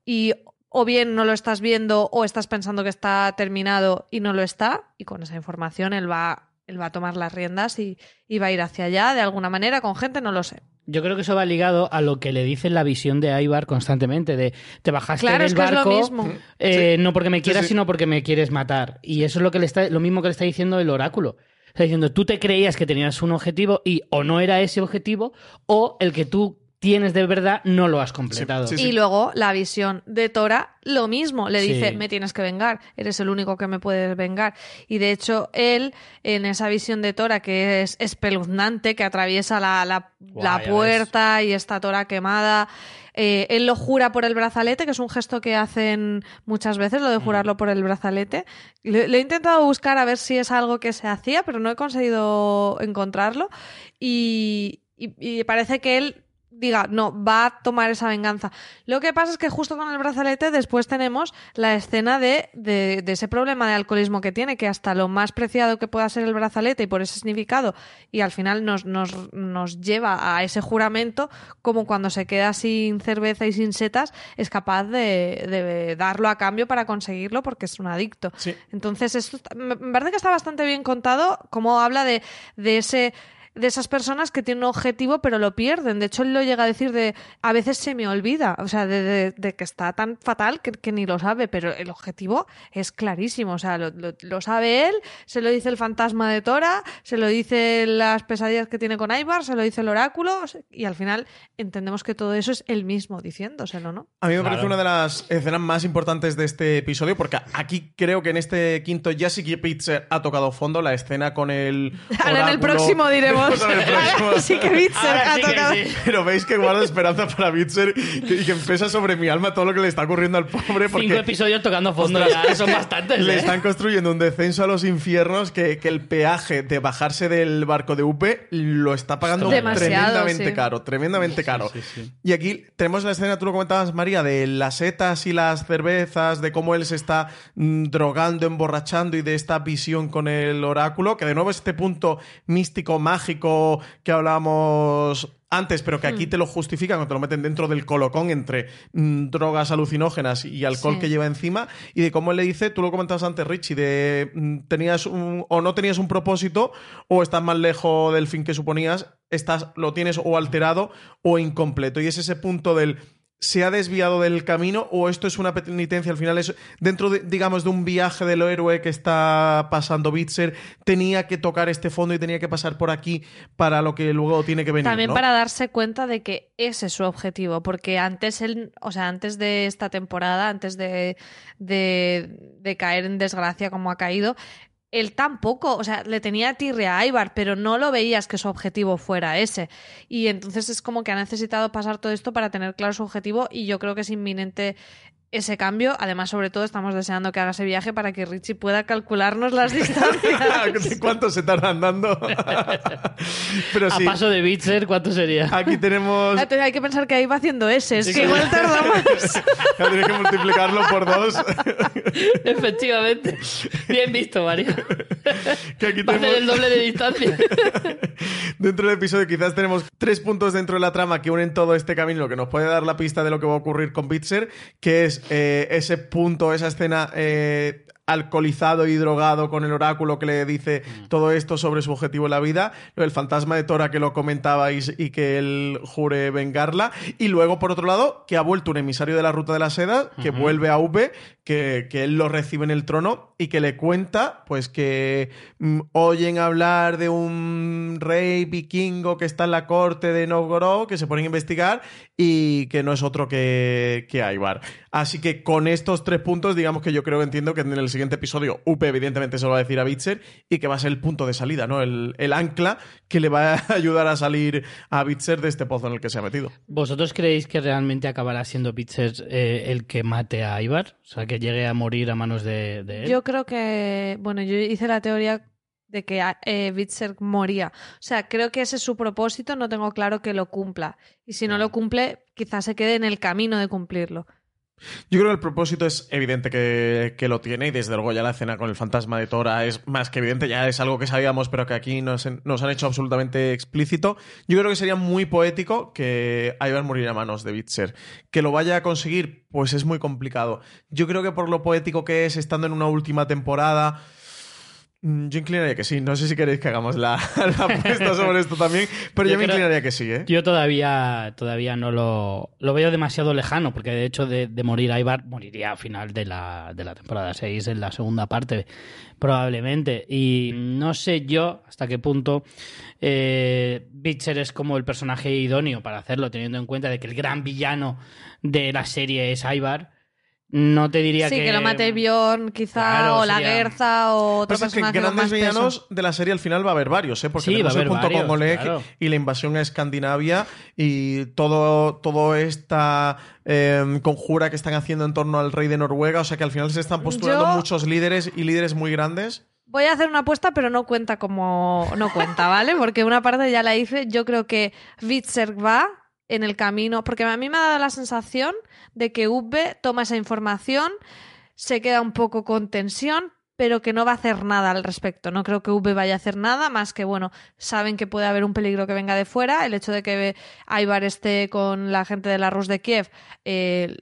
y o bien no lo estás viendo o estás pensando que está terminado y no lo está. Y con esa información él va. Él va a tomar las riendas y, y va a ir hacia allá de alguna manera con gente, no lo sé. Yo creo que eso va ligado a lo que le dice la visión de Ivar constantemente, de te bajaste Claro, del es que es lo barco, mismo. eh, no porque me quieras, sí. sino porque me quieres matar. Y eso es lo que le está, lo mismo que le está diciendo el oráculo. Está diciendo, tú te creías que tenías un objetivo y o no era ese objetivo, o el que tú tienes de verdad no lo has completado. Sí, sí, Y luego la visión de Tora, lo mismo. Le Sí. dice, me tienes que vengar, eres el único que me puedes vengar. Y de hecho, él, en esa visión de Tora, que es espeluznante, que atraviesa la, la- puerta y está Tora quemada, eh, él lo jura por el brazalete, que es un gesto que hacen muchas veces, lo de jurarlo por el brazalete. Le, le he intentado buscar a ver si es algo que se hacía, pero no he conseguido encontrarlo. Y, y- y parece que él diga, no, va a tomar esa venganza. Lo que pasa es que justo con el brazalete después tenemos la escena de, de, de ese problema de alcoholismo que tiene, que hasta lo más preciado que pueda ser el brazalete y por ese significado, y al final nos, nos, nos lleva a ese juramento, como cuando se queda sin cerveza y sin setas, es capaz de, de darlo a cambio para conseguirlo porque es un adicto. Sí. Entonces, esto me parece que está bastante bien contado, como habla de, de ese de esas personas que tienen un objetivo pero lo pierden. De hecho, él lo llega a decir de a veces se me olvida, o sea, de, de- de que está tan fatal que, que ni lo sabe, pero el objetivo es clarísimo, o sea, lo, lo- lo sabe él, se lo dice el fantasma de Tora, se lo dice las pesadillas que tiene con Ivar, se lo dice el oráculo y al final entendemos que todo eso es él mismo diciéndoselo, ¿no? A mí me Claro. parece una de las escenas más importantes de este episodio, porque aquí creo que en este quinto ya sí que Pizzer ha tocado fondo la escena con el. Ahora en el oráculo. próximo diremos. En el próximo. sí que Bitzer ha sí que tocado. sí. Pero veis que guardo esperanza para Bitzer que- y que pesa sobre mi alma todo lo que le está ocurriendo al pobre. Porque Cinco episodios tocando fondo Ostras, ya es son bastantes. Le ¿eh? están construyendo un descenso a los infiernos que, que el peaje de bajarse del barco de UP lo está pagando Demasiado, tremendamente sí. caro, tremendamente caro. sí, sí. Y aquí tenemos la escena, tú lo comentabas, María, de las setas y las cervezas, de cómo él se está mm, drogando, emborrachando y de esta visión con el oráculo, que de nuevo este punto místico, mágico que hablábamos antes, pero que aquí Hmm. te lo justifican cuando te lo meten dentro del colocón entre mm, drogas alucinógenas y alcohol Sí. que lleva encima y de cómo él le dice, tú lo comentabas antes, Richie, de mm, tenías un, o no tenías un propósito o estás más lejos del fin que suponías, estás, lo tienes o alterado o incompleto. Y es ese punto del se ha desviado del camino o esto es una penitencia al final es dentro de, digamos de un viaje del héroe que está pasando Bitzer tenía que tocar este fondo y tenía que pasar por aquí para lo que luego tiene que venir También ¿no? para darse cuenta de que ese es su objetivo, porque antes él, o sea, antes de esta temporada, antes de, de, de caer en desgracia como ha caído, él tampoco, o sea, le tenía tirria a Ibar, pero no lo veías que su objetivo fuera ese. Y entonces es como que ha necesitado pasar todo esto para tener claro su objetivo y yo creo que es inminente ese cambio. Además, sobre todo, estamos deseando que haga ese viaje para que Richie pueda calcularnos las distancias. ¿Cuánto se tarda andando? Pero A paso de Bitzer, ¿cuánto sería? aquí tenemos Entonces hay que pensar que ahí va haciendo es Sí, que igual tarda más. Tienes que multiplicarlo por dos. Efectivamente. Bien visto, María. que aquí Va a hacer el doble de distancia. dentro del episodio quizás tenemos tres puntos dentro de la trama que unen todo este camino, lo que nos puede dar la pista de lo que va a ocurrir con Bitzer, que es eh, ese punto, esa escena eh, alcoholizado y drogado con el oráculo que le dice todo esto sobre su objetivo en la vida, del fantasma de Tora que lo comentabais y que él jure vengarla, y luego por otro lado que ha vuelto un emisario de la ruta de la seda, que vuelve a V, que, que él lo recibe en el trono y que le cuenta pues que mm, oyen hablar de un rey vikingo que está en la corte de Novgorod, que se ponen a investigar y que no es otro que, que Ivar. Así que con estos tres puntos, digamos que yo creo que entiendo que en el siguiente episodio Upe evidentemente se lo va a decir a Bitzer y que va a ser el punto de salida, ¿no? El, el ancla que le va a ayudar a salir a Bitzer de este pozo en el que se ha metido. ¿Vosotros creéis que realmente acabará siendo Bitzer eh, el que mate a Ivar? O sea, que llegue a morir a manos de, de él. Yo creo que, bueno, yo hice la teoría de que eh, Berserk moría. O sea, creo que ese es su propósito, no tengo claro que lo cumpla. Y si no lo cumple, quizás se quede en el camino de cumplirlo. Yo creo que el propósito es evidente que, que, lo tiene y desde luego ya la escena con el fantasma de Tora es más que evidente, ya es algo que sabíamos pero que aquí nos, han hecho absolutamente explícito. Yo creo que sería muy poético que Ivar muriera a manos de Bitzer. Que lo vaya a conseguir, pues es muy complicado. Yo creo que por lo poético que es, estando en una última temporada yo inclinaría que sí. No sé si queréis que hagamos la, apuesta sobre esto también, pero yo, me inclinaría que sí. ¿eh? Yo todavía, todavía no lo, lo veo demasiado lejano, porque de hecho de, morir Ibar moriría a final de la, de la temporada 6, en la segunda parte, probablemente. Y no sé yo hasta qué punto eh, Bitcher es como el personaje idóneo para hacerlo, teniendo en cuenta de que el gran villano de la serie es Ibar no te diría que... Sí, que lo mate Bjorn, quizá, o la Gerza, o otro Pasa personaje que grandes villanos de la serie al final va a haber varios, ¿eh? Porque sí, tenemos el punto con Oleg y la invasión a Escandinavia y todo, todo esta em, conjura que están haciendo en torno al rey de Noruega. O sea que al final se están postulando muchos líderes y líderes muy grandes. Voy a hacer una apuesta, pero no cuenta como. No cuenta, ¿vale? Porque una parte ya la hice. Yo creo que Witzer va en el camino. Porque a mí me ha dado la sensación de que V toma esa información, se queda un poco con tensión, pero que no va a hacer nada al respecto. No creo que V vaya a hacer nada, más que, bueno, saben que puede haber un peligro que venga de fuera. El hecho de que Ivar esté con la gente de la Rus de Kiev eh,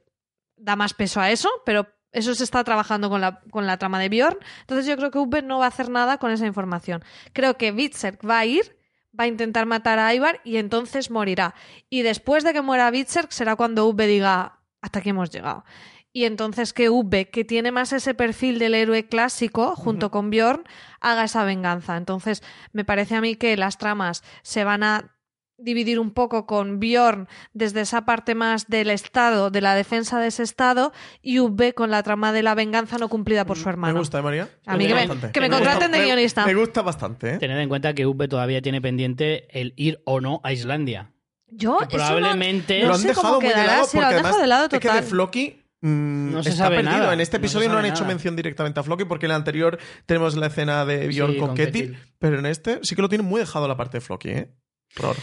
da más peso a eso, pero eso se está trabajando con la, con la trama de Bjorn. Entonces yo creo que V no va a hacer nada con esa información. Creo que Witzer va a ir va a intentar matar a Ivar y entonces morirá. Y después de que muera Witzer será cuando V diga, hasta aquí hemos llegado. Y entonces que Ubbe, que tiene más ese perfil del héroe clásico, junto con Bjorn, haga esa venganza. Entonces, me parece a mí que las tramas se van a dividir un poco con Bjorn desde esa parte más del Estado, de la defensa de ese Estado, y Ubbe con la trama de la venganza no cumplida por su hermano. Me gusta, ¿eh, María? A mí que me, que me, contraten de guionista. Me, gusta bastante. ¿eh? Tened en cuenta que Ubbe todavía tiene pendiente el ir o no a Islandia. Yo, probablemente lo han dejado muy de lado porque además de lado es que de Floki mm, no se está sabe perdido. Nada. En este episodio no, han hecho mención directamente a Floki porque en el anterior tenemos la escena de Bjorn con, Ketty, pero en este sí que lo tienen muy dejado la parte de Floki, ¿eh? Por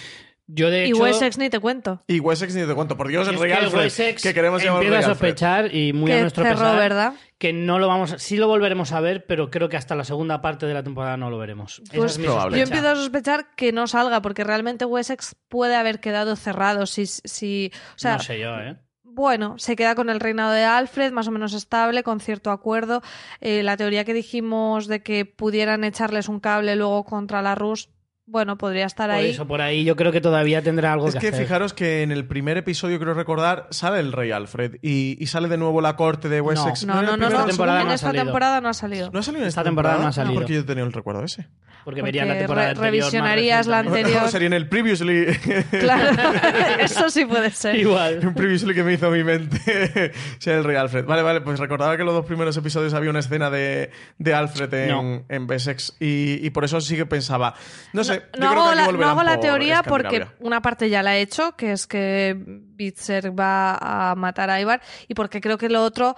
Yo de hecho, y Wessex ni te cuento. Y Wessex ni te cuento. Por Dios, el Real que, que queremos llamar a sospechar y muy a nuestro pesar ¿verdad? que no lo vamos a, sí lo volveremos a ver, pero creo que hasta la segunda parte de la temporada no lo veremos. Pues es probable. Yo empiezo a sospechar que no salga porque realmente Wessex puede haber quedado cerrado si, si o sea, no sé yo, ¿eh? bueno, se queda con el reinado de Alfred, más o menos estable, con cierto acuerdo. Eh, la teoría que dijimos de que pudieran echarles un cable luego contra la Rus, bueno, podría estar por ahí. Eso, por ahí yo creo que todavía tendrá algo es que, que hacer. fijaros que en el primer episodio, creo recordar, sale el rey Alfred y, y sale de nuevo la corte de Wessex. No, no, no, no, esta temporada en no ha esta temporada no ha salido. ¿No ha salido en Esta esta, temporada no ha salido. Porque yo tenía el recuerdo ese. Porque, Porque verían la temporada re- anterior revisionarías la anterior. Sería en el previously. Claro, eso sí puede ser. Igual. Un previously que me hizo mi mente sea el rey Alfred. Vale, vale, pues recordaba que en los dos primeros episodios había una escena de, de Alfred en, No. en Wessex y, y por eso sí que pensaba. No sé, No hago, la, no volverán hago la por teoría porque una parte ya la he hecho, que es que Bitzer va a matar a Ivar, y porque creo que lo otro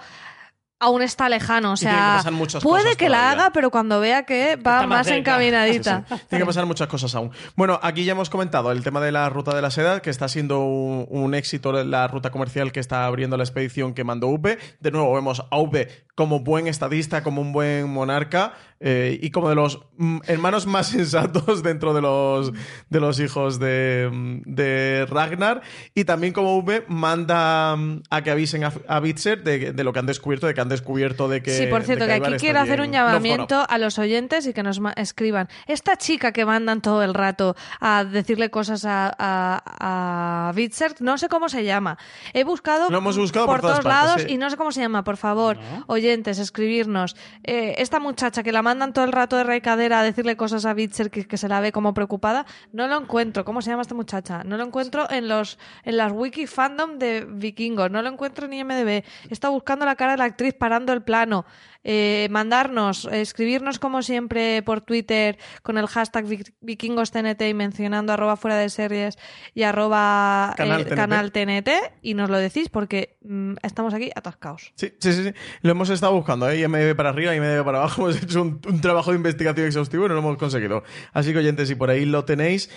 aún está lejano. O que sea, puede que la haga, pero cuando vea que va más encaminadita. Sí, sí. Tiene que pasar muchas cosas aún. Bueno, aquí ya hemos comentado el tema de la ruta de la seda, que está siendo un, un éxito la ruta comercial que está abriendo la expedición que mandó Upe. De nuevo, vemos a Upe como buen estadista, como un buen monarca eh, y como de los mm, hermanos más sensatos dentro de los, de los hijos de, mm, de Ragnar. Y también como Upe manda mm, a que avisen a, a Bitzer de, de lo que han descubierto, de que han descubierto de que. Sí, por cierto, que aquí quiero hacer un No, llamamiento a los oyentes y que nos escriban. Esta chica que mandan todo el rato a decirle cosas a, a, a Bitzer, no sé cómo se llama. He buscado, Lo hemos buscado por, todos partes, lados sí. y no sé cómo se llama. Por favor, No. oyentes, escribirnos. Eh, esta muchacha que la mandan todo el rato de recadera a decirle cosas a Bitzer que, se la ve como preocupada, no lo encuentro. ¿Cómo se llama esta muchacha? No lo encuentro en los en las wiki fandom de vikingos. No lo encuentro en MDB. He estado buscando la cara de la actriz parando el plano. Eh, mandarnos, escribirnos como siempre por Twitter con el hashtag vikingostnt y mencionando arroba fuera de series y arroba Canal eh, TNT. canal TNT y nos lo decís porque mm, estamos aquí atascados. Sí, sí, sí, sí. Lo hemos estado buscando, ¿eh? IMDb para arriba, IMDb para abajo. Hemos hecho un, un trabajo de investigación exhaustivo y no lo hemos conseguido. Así que, oyentes, si por ahí lo tenéis.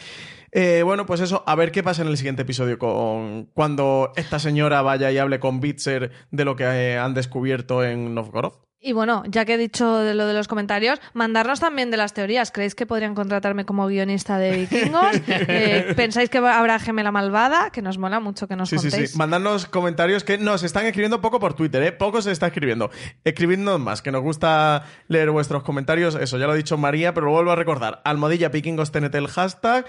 eh, bueno, pues eso, a ver qué pasa en el siguiente episodio con cuando esta señora vaya y hable con Bitzer de lo que han descubierto en Novgorod. Y bueno, ya que he dicho de lo de los comentarios, mandarnos también de las teorías. ¿Creéis que podrían contratarme como guionista de vikingos? Eh, ¿Pensáis que habrá gemela malvada? Que nos mola mucho que nos Sí, sí, contéis. sí. Mandadnos comentarios que nos están escribiendo poco por Twitter, ¿eh? Poco se está escribiendo. Escribidnos más, que nos gusta leer vuestros comentarios. Eso, ya lo ha dicho María, pero lo vuelvo a recordar. Almohadilla Vikingos TNT el hashtag.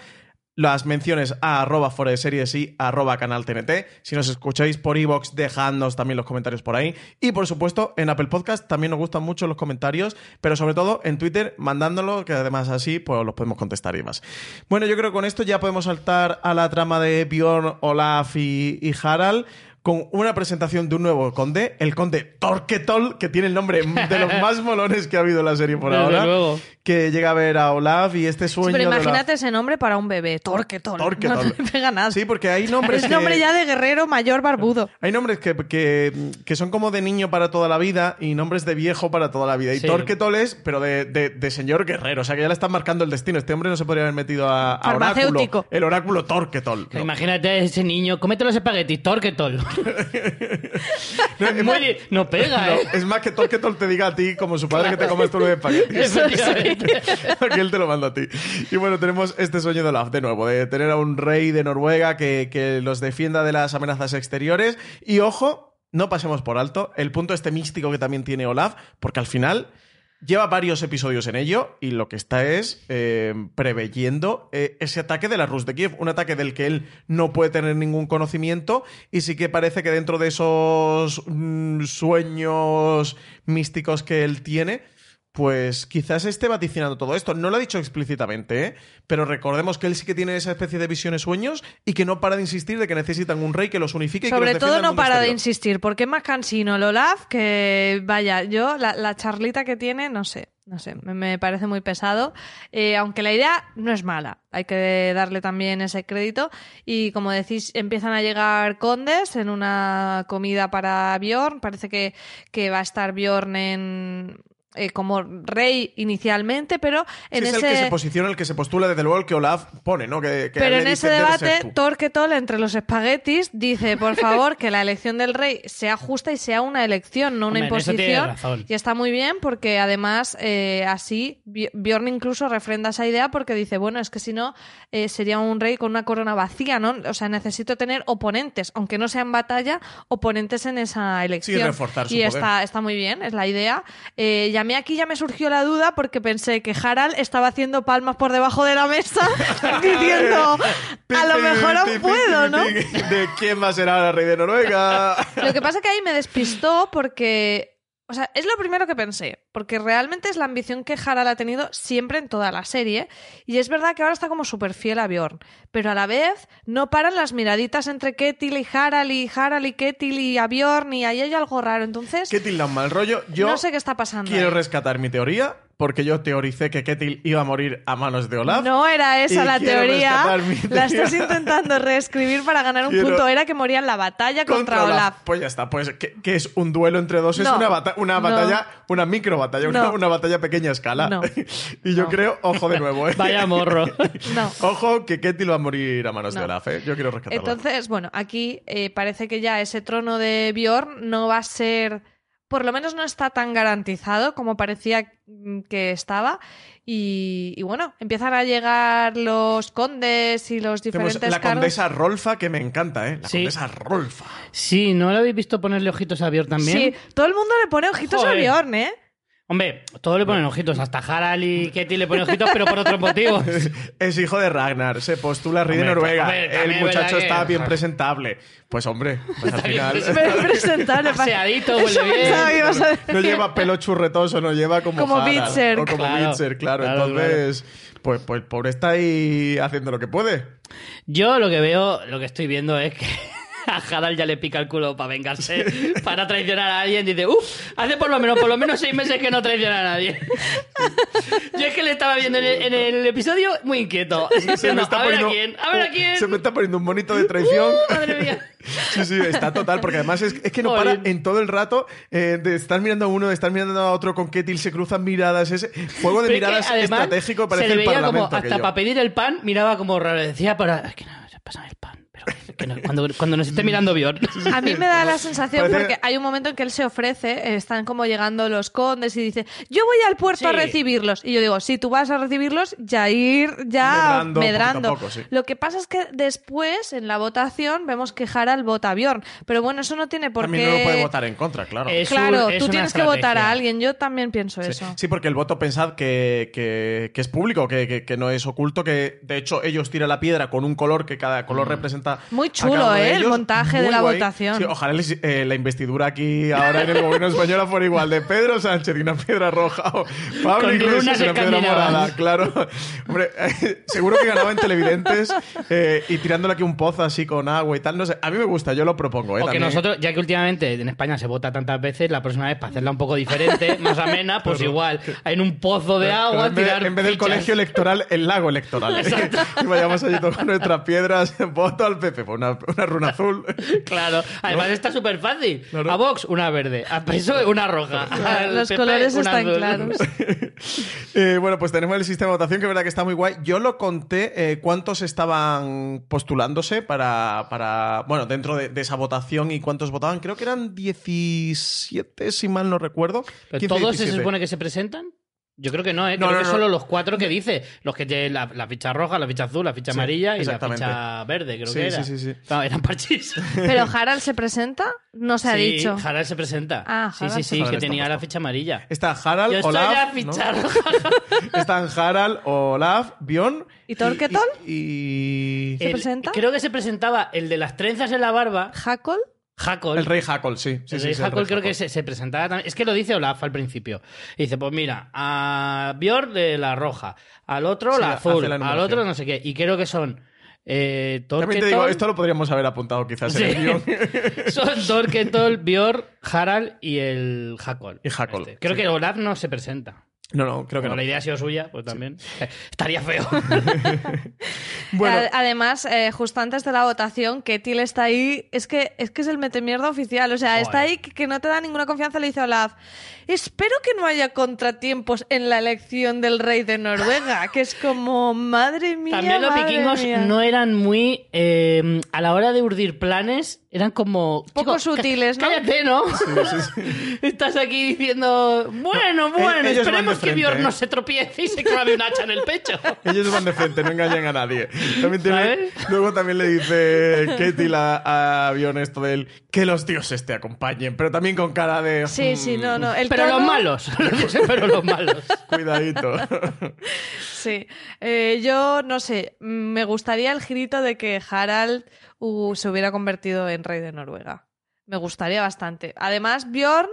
Las menciones a arroba y arroba canal TNT. Si nos escucháis por iVoox, dejadnos también los comentarios por ahí. Y por supuesto, en Apple Podcast también nos gustan mucho los comentarios, pero sobre todo en Twitter, mandándolo, que además así pues los podemos contestar y demás. Bueno, yo creo que con esto ya podemos saltar a la trama de Bjorn, Olaf y, y Harald. Con una presentación de un nuevo conde, el conde Torquetol, que tiene el nombre de los más molones que ha habido en la serie por Desde ahora. luego. Que llega a ver a Olaf y este Sí, sueño. pero de Olaf- imagínate ese nombre para un bebé, Torquetol. Torquetol. No te pega nada. Sí, porque hay nombres es que... nombre ya de guerrero mayor barbudo. Hay nombres que, que, que son como de niño para toda la vida y nombres de viejo para toda la vida. Y Sí. Torquetol es, pero de, de- de señor guerrero. O sea que ya le están marcando el destino. Este hombre no se podría haber metido a, a Farmacéutico. oráculo. El oráculo Torquetol. No. Imagínate a ese niño, cómete los espaguetis, Torquetol. No, es, más, Muy- no pega, no, ¿eh? es más que Torquetol te diga a ti, como su padre, que te comas tú los espaguetis. Efectivamente. que él te lo manda a ti. Y bueno, tenemos este sueño de Olaf, de nuevo, de tener a un rey de Noruega que, que los defienda de las amenazas exteriores. Y ojo, no pasemos por alto el punto este místico que también tiene Olaf, porque al final lleva varios episodios en ello y lo que está es eh, preveyendo eh, ese ataque de la Rus de Kiev, un ataque del que él no puede tener ningún conocimiento y sí que parece que dentro de esos mm, sueños místicos que él tiene, pues quizás esté vaticinando todo esto. No lo ha dicho explícitamente, ¿eh? pero recordemos que él sí que tiene esa especie de visiones sueños y que no para de insistir de que necesitan un rey que los unifique y que Sobre los todo no para de insistir, porque es más cansino el Olaf que, vaya, yo, la, la charlita que tiene, no sé, no sé, me, me parece muy pesado, Eh, aunque la idea no es mala, hay que darle también ese crédito y como decís, empiezan a llegar condes en una comida para Bjorn, parece que, que va a estar Bjorn en... eh, como rey inicialmente, pero en Sí, es ese... el que se posiciona, el que se postula desde luego el que Olaf pone, ¿no? Que, Pero en ese dicen, "Debes ser debate, tú". Torquetol, entre los espaguetis, dice, por favor, que la elección del rey sea justa y sea una elección, no una Hombre, imposición. Y está muy bien porque además eh, así Bjorn incluso refrenda esa idea porque dice, bueno, es que si no eh, sería un rey con una corona vacía, ¿no? O sea, necesito tener oponentes, aunque no sea en batalla, oponentes en esa elección. reforzar su y poder. está, está muy bien, es la idea. Eh, y a mí aquí ya me surgió la duda porque pensé que Harald estaba haciendo palmas por debajo de la mesa diciendo, a lo mejor aún puedo, ¿no? De quién va a ser ahora rey de Noruega. Lo que pasa es que ahí me despistó porque. O sea, es lo primero que pensé, porque realmente es la ambición que Harald ha tenido siempre en toda la serie, y es verdad que ahora está como súper fiel a Bjorn, pero a la vez no paran las miraditas entre Ketil y Harald, y Harald y Ketil y a Bjorn, y ahí hay algo raro, entonces ¿Qué tilda un mal rollo? Yo no sé qué está pasando. quiero ahí. rescatar mi teoría, porque yo teoricé que Ketil iba a morir a manos de Olaf. No era esa la teoría, la estás intentando reescribir para ganar un Quiero- punto, era que moría en la batalla contra, Olaf. Pues ya está, pues que, que es un duelo entre dos, es No, una, bata- una no. batalla, una micro batalla, una, No. una batalla a pequeña escala. No. y yo No. creo, ojo de nuevo, ¿eh? Vaya morro. No. Ojo que Ketil va a morir a manos de. Olaf, ¿eh? Yo quiero rescatarlo. Entonces, bueno, aquí eh, parece que ya ese trono de Bjorn no va a ser, por lo menos no está tan garantizado como parecía mm, que estaba. Y, y bueno, empiezan a llegar los condes y los Tenemos diferentes la cargos. condesa Rolfa, que me encanta, ¿eh? La Sí. condesa Rolfa. Sí, ¿no lo habéis visto ponerle ojitos a Bjorn también? Sí, todo el mundo le pone ojitos Joder. a Bjorn, ¿eh? Hombre, todos le ponen ojitos, hasta Harald y Ketty le ponen ojitos, pero por otros motivos. Es hijo de Ragnar, se postula rey de Hombre, Noruega. hombre, también el es muchacho verdad que- está bien presentable. Pues hombre, pues al final. presentable. Pero presentable. Eso huele bien. pensaba que ibas a decir. No lleva pelo churretoso, no lleva como Como Harald, Bitzer. O como Claro, Bitzer, claro. claro, Entonces, pues, pues el pobre está ahí haciendo lo que puede. Yo lo que veo, lo que estoy viendo es que a Harald ya le pica el culo para vengarse, para traicionar a alguien. Dice, uff, hace por lo menos, por lo menos seis meses que no traiciona a nadie. Yo es que le estaba viendo en el, en el episodio muy inquieto. Diciendo, a ver a quién, a ver a quién. Se me está poniendo un monito de traición. Madre mía. Sí, sí, está total, porque además es, es que no para en todo el rato eh, de estar mirando a uno, de estar mirando a otro con Ketil, se cruzan miradas, ese juego de Pero es que, miradas además, estratégico parece se le el veía como parlamento. hasta aquello. para pedir el pan miraba como raro decía para es que no se pasa el pan pero que- que no- cuando, cuando nos esté mirando Bjorn A mí me da la sensación Parece- porque hay un momento en que él se ofrece, están como llegando los condes y dice, yo voy al puerto a recibirlos. Y yo digo, si tú vas a recibirlos, ya ir ya Medrando, medrando. poquito a poco, sí. Lo que pasa es que después, en la votación, vemos que Harald vota a Bjorn. Pero bueno, eso no tiene por También qué... no lo puede votar en contra, claro. Es Claro, tú tienes que votar a alguien. Yo también pienso Sí, eso. sí, porque el voto pensad que, que- que es público, que, que- que no es oculto, que de hecho ellos tiran la piedra con un color que cada color representa. Muy a chulo, de ¿eh? El montaje de Muy la guay. votación. Sí, ojalá les- eh, la investidura aquí ahora en el gobierno español fuera igual de Pedro Sánchez y una piedra roja o Pablo Con Iglesias y una piedra morada, claro. Hombre, eh, seguro que ganaba en televidentes eh, y tirándole aquí un pozo así con agua y tal. No sé, a mí me gusta, yo lo propongo. ¿eh? o que también. nosotros ya que últimamente en España se vota tantas veces la próxima vez para hacerla un poco diferente más amena pues igual en un pozo de Pero agua en vez, tirar en vez del fichas. colegio electoral, el lago electoral. y vayamos allí con nuestras piedras. Voto al PP, pues una, una runa azul. Claro, además está súper fácil. Claro. A Vox, una verde. A PSOE, una roja. Al Los PP, colores están azul. claros. Eh, bueno, pues tenemos el sistema de votación, que es verdad que está muy guay. Yo lo conté eh, cuántos estaban postulándose para, para bueno, dentro de, de esa votación y cuántos votaban. Creo que eran 17, si mal no recuerdo. ¿Pero 15, ¿Todos se 17. supone que se presentan? Yo creo que no, ¿eh? No, creo no, que no. solo los cuatro que dice. Los que tienen la, la ficha roja, la ficha azul, la ficha Sí, amarilla y la ficha verde, creo Sí, que era. sí, sí, sí. No, eran parchís. Pero Harald se presenta, no se ha Sí, dicho. Harald se presenta. Ah, sí, Harald sí, sí, presenta. que tenía la ficha amarilla. Está Harald, Yo estoy Olaf. la ¿no? ficha roja. Están Harald, Olaf, Bjorn. ¿Y Torquetol? Y. y- ¿Se El- presenta? Creo que se presentaba el de las trenzas en la barba, Hackle. Hackle. El rey Hackle, sí. sí, el rey sí, el Hackle rey creo que se, se presentaba también. Es que lo dice Olaf al principio. Y dice, pues mira, a Björn de la roja, al otro Sí, la azul, la al otro no sé qué. Y creo que son eh, También te digo, esto lo podríamos haber apuntado quizás en el guion. Son Torquetol, Björn, Harald y el Hackle. Y Hackle, Este. Creo que Olaf no se presenta. No, no, creo que Como no. la idea ha sido suya, pues también. Estaría feo. Bueno, Además, eh, justo antes de la votación, Ketil está ahí. Es que es, que es el metemierda oficial. O sea, está ahí que, que no te da ninguna confianza. Le dice a Olaf: Espero que no haya contratiempos en la elección del rey de Noruega. Que es como, madre mía. También los madre vikingos mía". no eran muy. eh, a la hora de urdir planes, eran como. Poco "Chico, sutiles, ¿no?" Cállate, ¿no? Estás aquí diciendo. Bueno, bueno, ellos van esperemos que Bjorn ¿eh? no se tropiece y se clave un hacha en el pecho. ellos van de frente, no engañan a nadie. También tiene- ¿Sabes? luego también le dice Ketil a, a Bjorn esto de él, que los dioses te acompañen, pero también con cara de... Sí, sí, no, no. El Pero los malos. pero los malos. "Mm, Cuidadito. Sí. Eh, yo no sé. Me gustaría el girito de que Harald uh, se hubiera convertido en rey de Noruega. Me gustaría bastante. Además, Bjorn.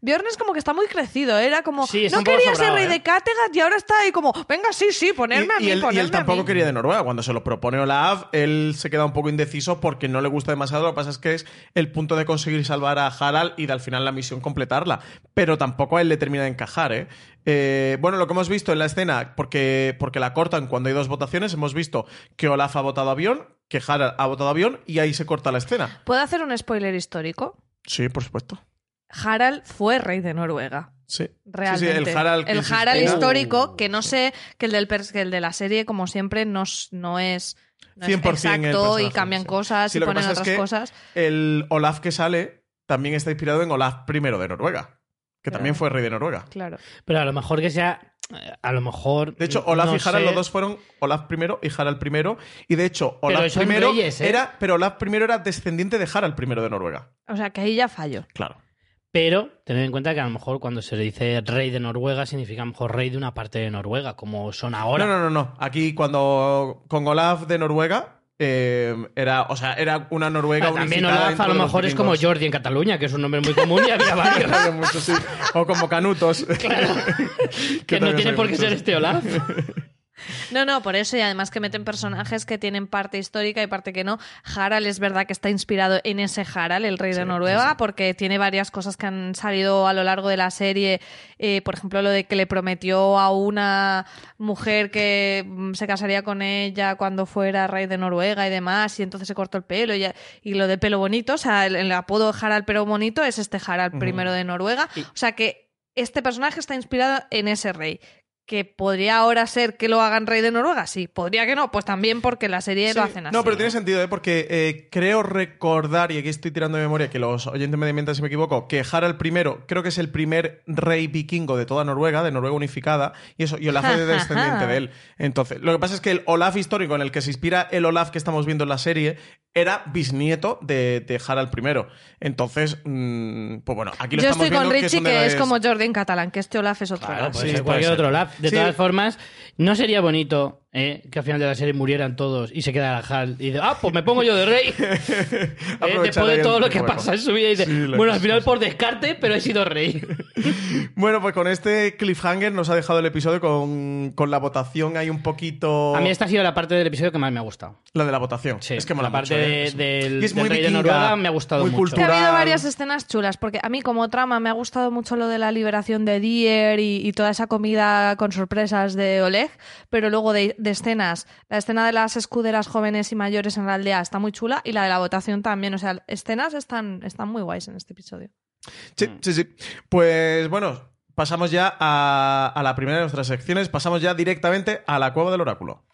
Bjorn es como que está muy crecido. Era como. Sí, está no un poco quería ser sobrado, rey ¿eh? de Kattegat y ahora está ahí como. Venga, sí, sí, ponerme a y, mí, y él, ponerme él a tampoco mí". quería de Noruega. Cuando se lo propone Olaf, él se queda un poco indeciso porque no le gusta demasiado. Lo que pasa es que es el punto de conseguir salvar a Harald y de al final la misión completarla. Pero tampoco a él le termina de encajar, ¿eh? Eh, bueno, lo que hemos visto en la escena, porque, porque la cortan cuando hay dos votaciones, hemos visto que Olaf ha votado a Bjorn, que Harald ha votado a Bjorn y ahí se corta la escena. ¿Puedo hacer un spoiler histórico? Sí, por supuesto. Harald fue rey de Noruega. Sí. Realmente. Sí, sí, el Harald, El. Harald histórico, que no sé, que el, del que el de la serie, como siempre, no, es- no es, no es 100% el exacto y cambian sí. cosas Sí, y lo que ponen es otras que cosas. El Olaf que sale también está inspirado en Olaf I de Noruega, que también fue rey de Noruega. Claro. Pero a lo mejor que sea. A lo mejor. De hecho, Olaf no y Harald sé. los dos fueron Olaf I y Harald I. Y de hecho, Olaf I reyes, ¿eh? era. Pero Olaf I era descendiente de Harald I de Noruega. O sea, que ahí ya fallo. Claro. Pero tened en cuenta que a lo mejor cuando se le dice rey de Noruega significa a lo mejor rey de una parte de Noruega, como son ahora. No, no, no, no. Aquí cuando. Con Olaf de Noruega. eh, era, o sea, era una Noruega Pero también Olaf a lo mejor es como. Jordi en Cataluña, que es un nombre muy común y había varios. O como Canutos. Claro. que no tiene por qué muchos. ser este Olaf. No, no, por eso y además que meten personajes que tienen parte histórica y parte que no. Harald es verdad que está inspirado en ese Harald, el rey de Noruega, porque tiene varias cosas que han salido a lo largo de la serie. Eh, por ejemplo, lo de que le prometió a una mujer que mm, se casaría con ella cuando fuera rey de Noruega y demás, y entonces se cortó el pelo y, y lo de pelo bonito, o sea, el, el apodo Harald pelo bonito es este Harald primero de Noruega. O sea que este personaje está inspirado en ese rey. Que podría ahora ser que lo hagan rey de Noruega, sí. Podría que no, pues también porque la serie Sí, lo hacen así. No, pero tiene sentido, ¿eh? porque eh, creo recordar, y aquí estoy tirando de memoria, que los oyentes me mientan si me equivoco, que Harald I creo que es el primer rey vikingo de toda Noruega, de Noruega unificada, y eso, y Olaf es descendiente de él. Entonces, lo que pasa es que el Olaf histórico en el que se inspira el Olaf que estamos viendo en la serie era bisnieto de, de Harald I. Entonces, mm, pues bueno, aquí lo Yo estamos estoy con Richie, que, es como Jordi en catalán, que este Olaf es otro Claro, Olaf. Sí, cualquier otro lab. De Sí. todas formas, no sería bonito eh, que al final de la serie murieran todos y se quedara Hal y dice, ah, pues me pongo yo de rey. Eh, después de todo lo que pasa en su vida y dice, Sí, bueno, al final por descarte, pero he sido rey. Bueno, pues con este cliffhanger nos ha dejado el episodio con, con la votación ahí un poquito... A mí esta ha sido la parte del episodio que más me ha gustado. La de la votación. Sí, es que mola la parte mucho, ¿eh? de- del- Y es del muy rey de Noruega me ha gustado muy mucho. Que ha habido varias escenas chulas, porque a mí como trama me ha gustado mucho lo de la liberación de Dier y, y toda esa comida con sorpresas de Oleg, pero luego de, de escenas, la escena de las escuderas jóvenes y mayores en la aldea está muy chula y la de la votación también, o sea, escenas están, están muy guays en este episodio. Sí, sí, sí. Pues bueno, pasamos ya a, a la primera de nuestras secciones. Pasamos ya directamente a la cueva del oráculo.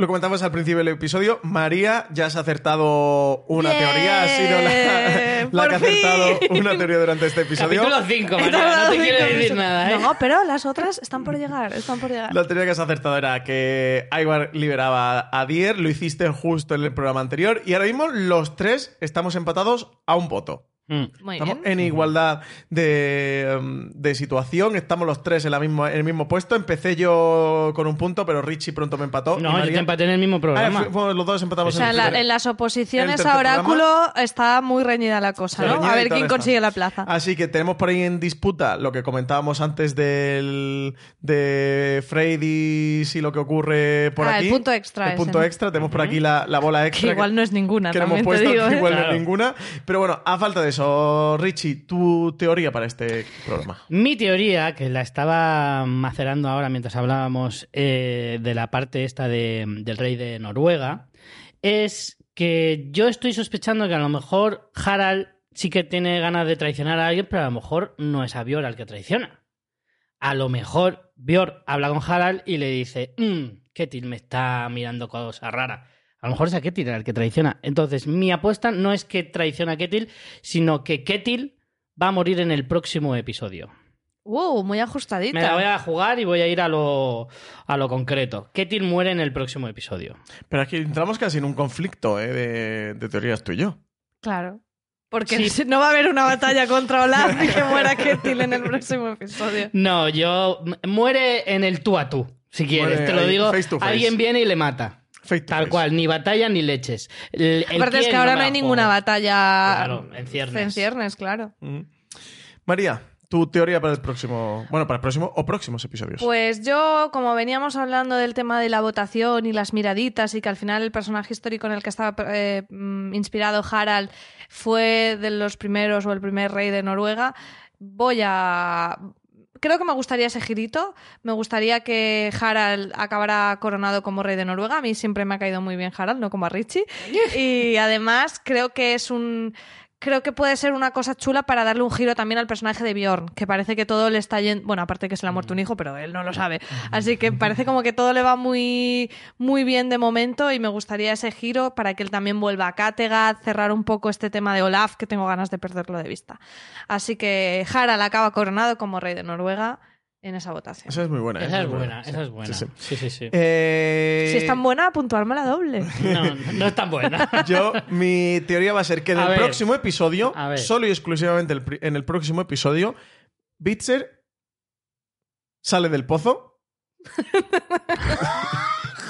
Lo comentamos al principio del episodio. María ya has acertado una teoría. Ha sido la, que ha acertado una teoría durante este episodio. Capítulo 5, He María, no te cinco quiero decir nada, ¿eh? No, pero las otras están por llegar, están por llegar. La teoría que has acertado era que Ivar liberaba a Dier, lo hiciste justo en el programa anterior y ahora mismo los tres estamos empatados a un voto. Mm. Muy Estamos bien. en igualdad de, um, de situación, estamos los tres en, la misma, en el mismo puesto. Empecé yo con un punto, pero Richie pronto me empató. No, yo te empaté en el mismo Ah, programa. fu- fuimos los dos empatamos O sea, en el la- en las oposiciones el a Oráculo está muy reñida la cosa, ¿no? A ver quién consigue la plaza. Así que tenemos por ahí en disputa lo que comentábamos antes del de Freydis y lo que ocurre por Ah, el aquí. punto extra El ese, punto ¿no? extra. Tenemos por aquí la, la bola extra. Que igual no es ninguna, Que no hemos puesto, digo, que ¿eh? igual no es ninguna. Pero bueno, a falta de eso, Richie, tu teoría para este programa. Mi teoría, que la estaba macerando ahora mientras hablábamos eh, de la parte esta de- del rey de Noruega, es que yo estoy sospechando que a lo mejor Harald sí que tiene ganas de traicionar a alguien, pero a lo mejor no es a Björn al que traiciona. A lo mejor Björn habla con Harald y le dice, mmm, Ketil me está mirando cosas raras. A lo mejor es a Ketil el que traiciona. Entonces, mi apuesta no es que traiciona a Ketil, sino que Ketil va a morir en el próximo episodio. Uh, muy ajustadita. Me la voy a jugar y voy a ir a lo, a lo concreto. Ketil muere en el próximo episodio. Pero aquí entramos casi en un conflicto ¿eh? de, de teorías tú y yo. Claro. Porque Sí. no va a haber una batalla contra Olaf y que muera Ketil en el próximo episodio. No, yo. Muere en el tú a tú, si quieres. Muere Te lo ahí, digo. face to face. Alguien viene y le mata. Tal cual, ni batalla ni leches. El- el Aparte es que ahora no la hay ninguna batalla Claro, en ciernes. en ciernes, claro. Mm. María, tu teoría para el próximo. Bueno, para el próximo o próximos episodios. Pues yo, como veníamos hablando del tema de la votación y las miraditas y que al final el personaje histórico en el que estaba eh, mm, inspirado Harald fue de los primeros o el primer rey de Noruega, voy a... Creo que me gustaría ese girito. Me gustaría que Harald acabara coronado como rey de Noruega. A mí siempre me ha caído muy bien Harald, no como a Richie. Y además creo que es un... Creo que puede ser una cosa chula para darle un giro también al personaje de Bjorn, que parece que todo le está yendo. Bueno, aparte que se le ha muerto un hijo, pero él no lo sabe. Así que parece como que todo le va muy, muy bien de momento y me gustaría ese giro para que él también vuelva a Kattegat, cerrar un poco este tema de Olaf, que tengo ganas de perderlo de vista. Así que Harald acaba coronado como rey de Noruega en esa votación. Esa es muy buena. ¿eh? Esa es buena, Sí, esa es buena. sí, Sí, sí. sí, sí. Eh, Si es tan buena, puntuarme la doble. No, no es tan buena. Yo, mi teoría va a ser que en A el ver. próximo episodio, solo y exclusivamente el en el próximo episodio, Bitzer sale del pozo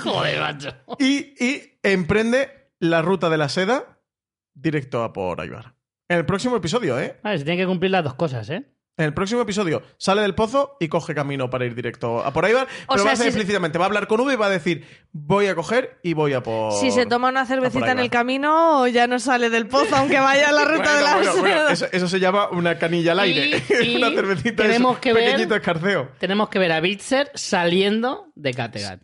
Joder, macho. y, y emprende la ruta de la seda directo a por Aybar. En el próximo episodio, ¿eh? Vale, se tienen que cumplir las dos cosas, ¿eh? En el próximo episodio sale del pozo y coge camino para ir directo a por Aybar. O pero sea, va a hacer si- explícitamente, va a hablar con V y va a decir, voy a coger y voy a por... Si se toma una cervecita en el camino, ya no sale del pozo, aunque vaya a la ruta de la Bueno, eso, eso se llama una canilla al aire. Y- y una cervecita tenemos es que ver- pequeñito escarceo. Tenemos que ver a Bitzer saliendo de Kattegat.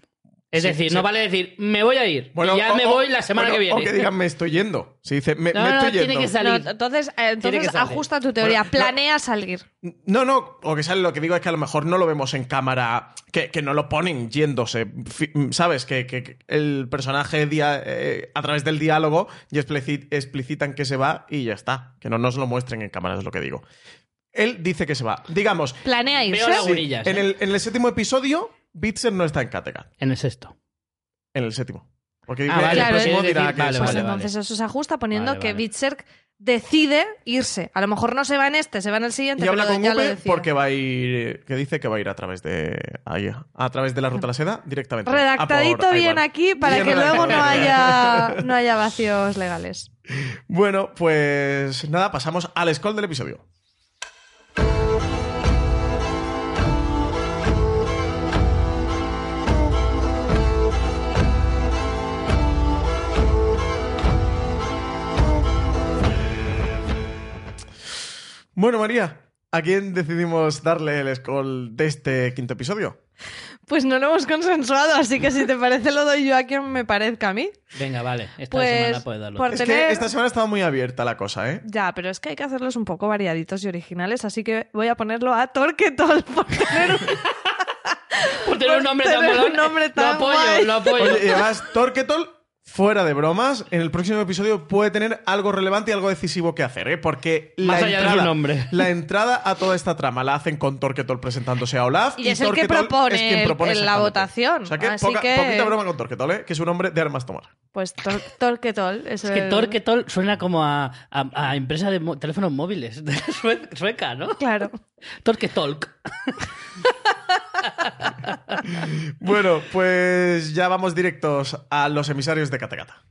Es Sí, decir, sí. no vale decir, me voy a ir. y ya o- me voy la semana bueno, que viene. O que digan, me estoy yendo. Si dice, me, No, me no, estoy tiene yendo. que salir. No, entonces, eh, entonces que salir. ajusta tu teoría. Bueno, no- Planea salir. No, no, o que sale, lo que digo es que a lo mejor no lo vemos en cámara, que, que no lo ponen yéndose, ¿sabes? Que, que- que el personaje dia- eh, a través del diálogo y explici- explicitan que se va y ya está. Que no nos lo muestren en cámara, es lo que digo. Él dice que se va. Digamos, Planea irse. Veo la sí, en, ¿eh? el, en el séptimo episodio, Bitzer no está en Kattegat. En el sexto. En el séptimo. Porque Ah, dice, vale, el Claro, próximo quieres dirá que vale, Pues va. vale, entonces eso se ajusta poniendo Vale, que vale. Bitserk decide irse. A lo mejor no se va en este, se va en el siguiente, Y habla con ya Upe porque va a ir. que dice que va a ir a través de. ahí, a través de la ruta de la seda directamente. a por Redactadito bien aquí para Bien que luego no haya, no haya vacíos legales. Bueno, pues nada, pasamos al scroll del episodio. Bueno, María, ¿a quién decidimos darle el scroll de este quinto episodio? Pues no lo hemos consensuado, así que si te parece lo doy yo a quien me parezca a mí. Venga, vale. Esta Pues, semana puedes darlo. por- Es tener- que esta semana estaba muy abierta la cosa, ¿eh? Ya, pero es que hay que hacerlos un poco variaditos y originales, así que voy a ponerlo a Torquetol por tener un... Por tener un nombre tan tener un molón. nombre tan lo apoyo, guay. lo apoyo. Oye, y además, Torquetol, fuera de bromas, en el próximo episodio puede tener algo relevante y algo decisivo que hacer, ¿eh? Porque Más la allá de entrada, su nombre. la entrada a toda esta trama la hacen con Torquetol presentándose a Olaf. Y es el que propone es quien propone el- la votación, O sea que, así poca- que- poquita broma con Torquetol, ¿eh? Que es un hombre de armas tomar. Pues Tor- Torquetol es, Es que el- Torquetol suena como a, a- a empresa de teléfonos móviles de sueca, ¿no? Claro. Torquetolk. Bueno, pues ya vamos directos a los emisarios de Katakata.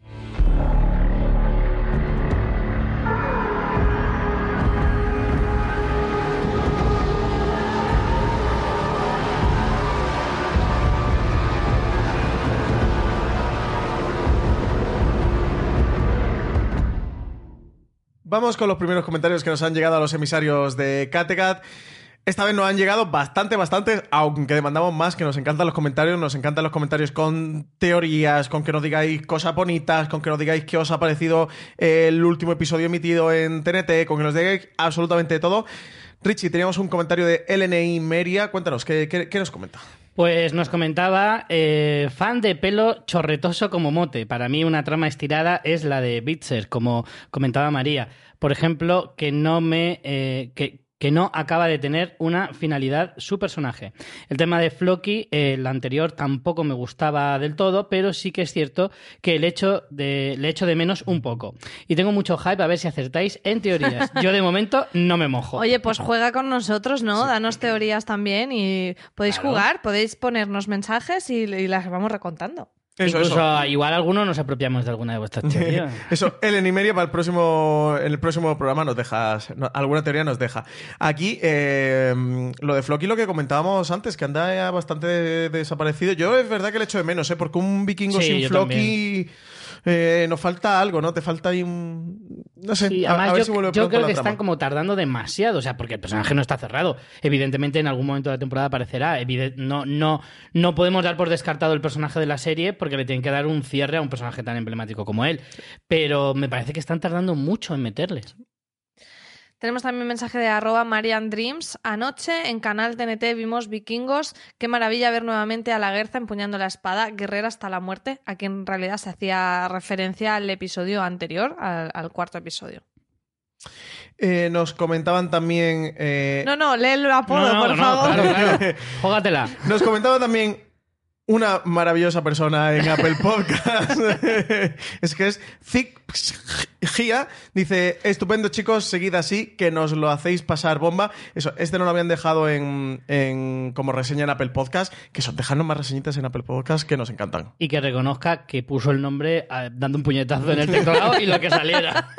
Vamos con los primeros comentarios que nos han llegado a los emisarios de Kattegat. Esta vez nos han llegado bastante, bastante, aunque demandamos más, que nos encantan los comentarios, nos encantan los comentarios con teorías, con que nos digáis cosas bonitas, con que nos digáis qué os ha parecido el último episodio emitido en TNT, con que nos digáis absolutamente todo. Richie, teníamos un comentario de LNI Meria. Cuéntanos, ¿qué, qué- qué nos comenta? Pues nos comentaba, eh, fan de pelo chorretoso como mote. Para mí una trama estirada es la de Bitzer, como comentaba María. Por ejemplo, que no me... eh, que, que no acaba de tener una finalidad su personaje. El tema de Floki, eh, el anterior, tampoco me gustaba del todo, pero sí que es cierto que le echo de, le echo de menos un poco. Y tengo mucho hype a ver si acertáis en teorías. Yo de momento no me mojo. Oye, pues juega con nosotros, ¿no? Danos teorías también y podéis Claro. jugar, podéis ponernos mensajes y, y las vamos recontando. Eso, Incluso eso. igual algunos nos apropiamos de alguna de vuestras teorías. Eso, Ellen y Meria para el próximo, en el próximo programa nos dejas, no, alguna teoría nos deja. Aquí, eh, lo de Floki, lo que comentábamos antes, que anda bastante de- desaparecido. Yo es verdad que le echo de menos, ¿eh? Porque un vikingo Sí, sin Floki eh, nos falta algo, ¿no? Te falta ahí un... No sé, Sí, a- a, además ver yo, si vuelve yo creo la que trama. están como tardando demasiado, o sea, porque el personaje no está cerrado. Evidentemente en algún momento de la temporada aparecerá. No, no, no podemos dar por descartado el personaje de la serie porque le tienen que dar un cierre a un personaje tan emblemático como él. Pero me parece que están tardando mucho en meterles. Tenemos también un mensaje de arroba Marian Dreams. Anoche en Canal TNT vimos vikingos. Qué maravilla ver nuevamente a la Guerza empuñando la espada, guerrera hasta la muerte, a quien en realidad se hacía referencia al episodio anterior, al, al cuarto episodio. Eh, nos comentaban también. eh, No, no, lee el apodo, No, no, por no, favor. claro, claro. Jógatela. Nos comentaba también una maravillosa persona en Apple Podcast. es que es Zic Gia. Dice: Estupendo, chicos, seguid así, que nos lo hacéis pasar bomba. Eso, este no lo habían dejado en, en- como reseña en Apple Podcast. Que eso, dejadnos más reseñitas en Apple Podcast que nos encantan. Y que reconozca que puso el nombre dando un puñetazo en el teclado y lo que saliera.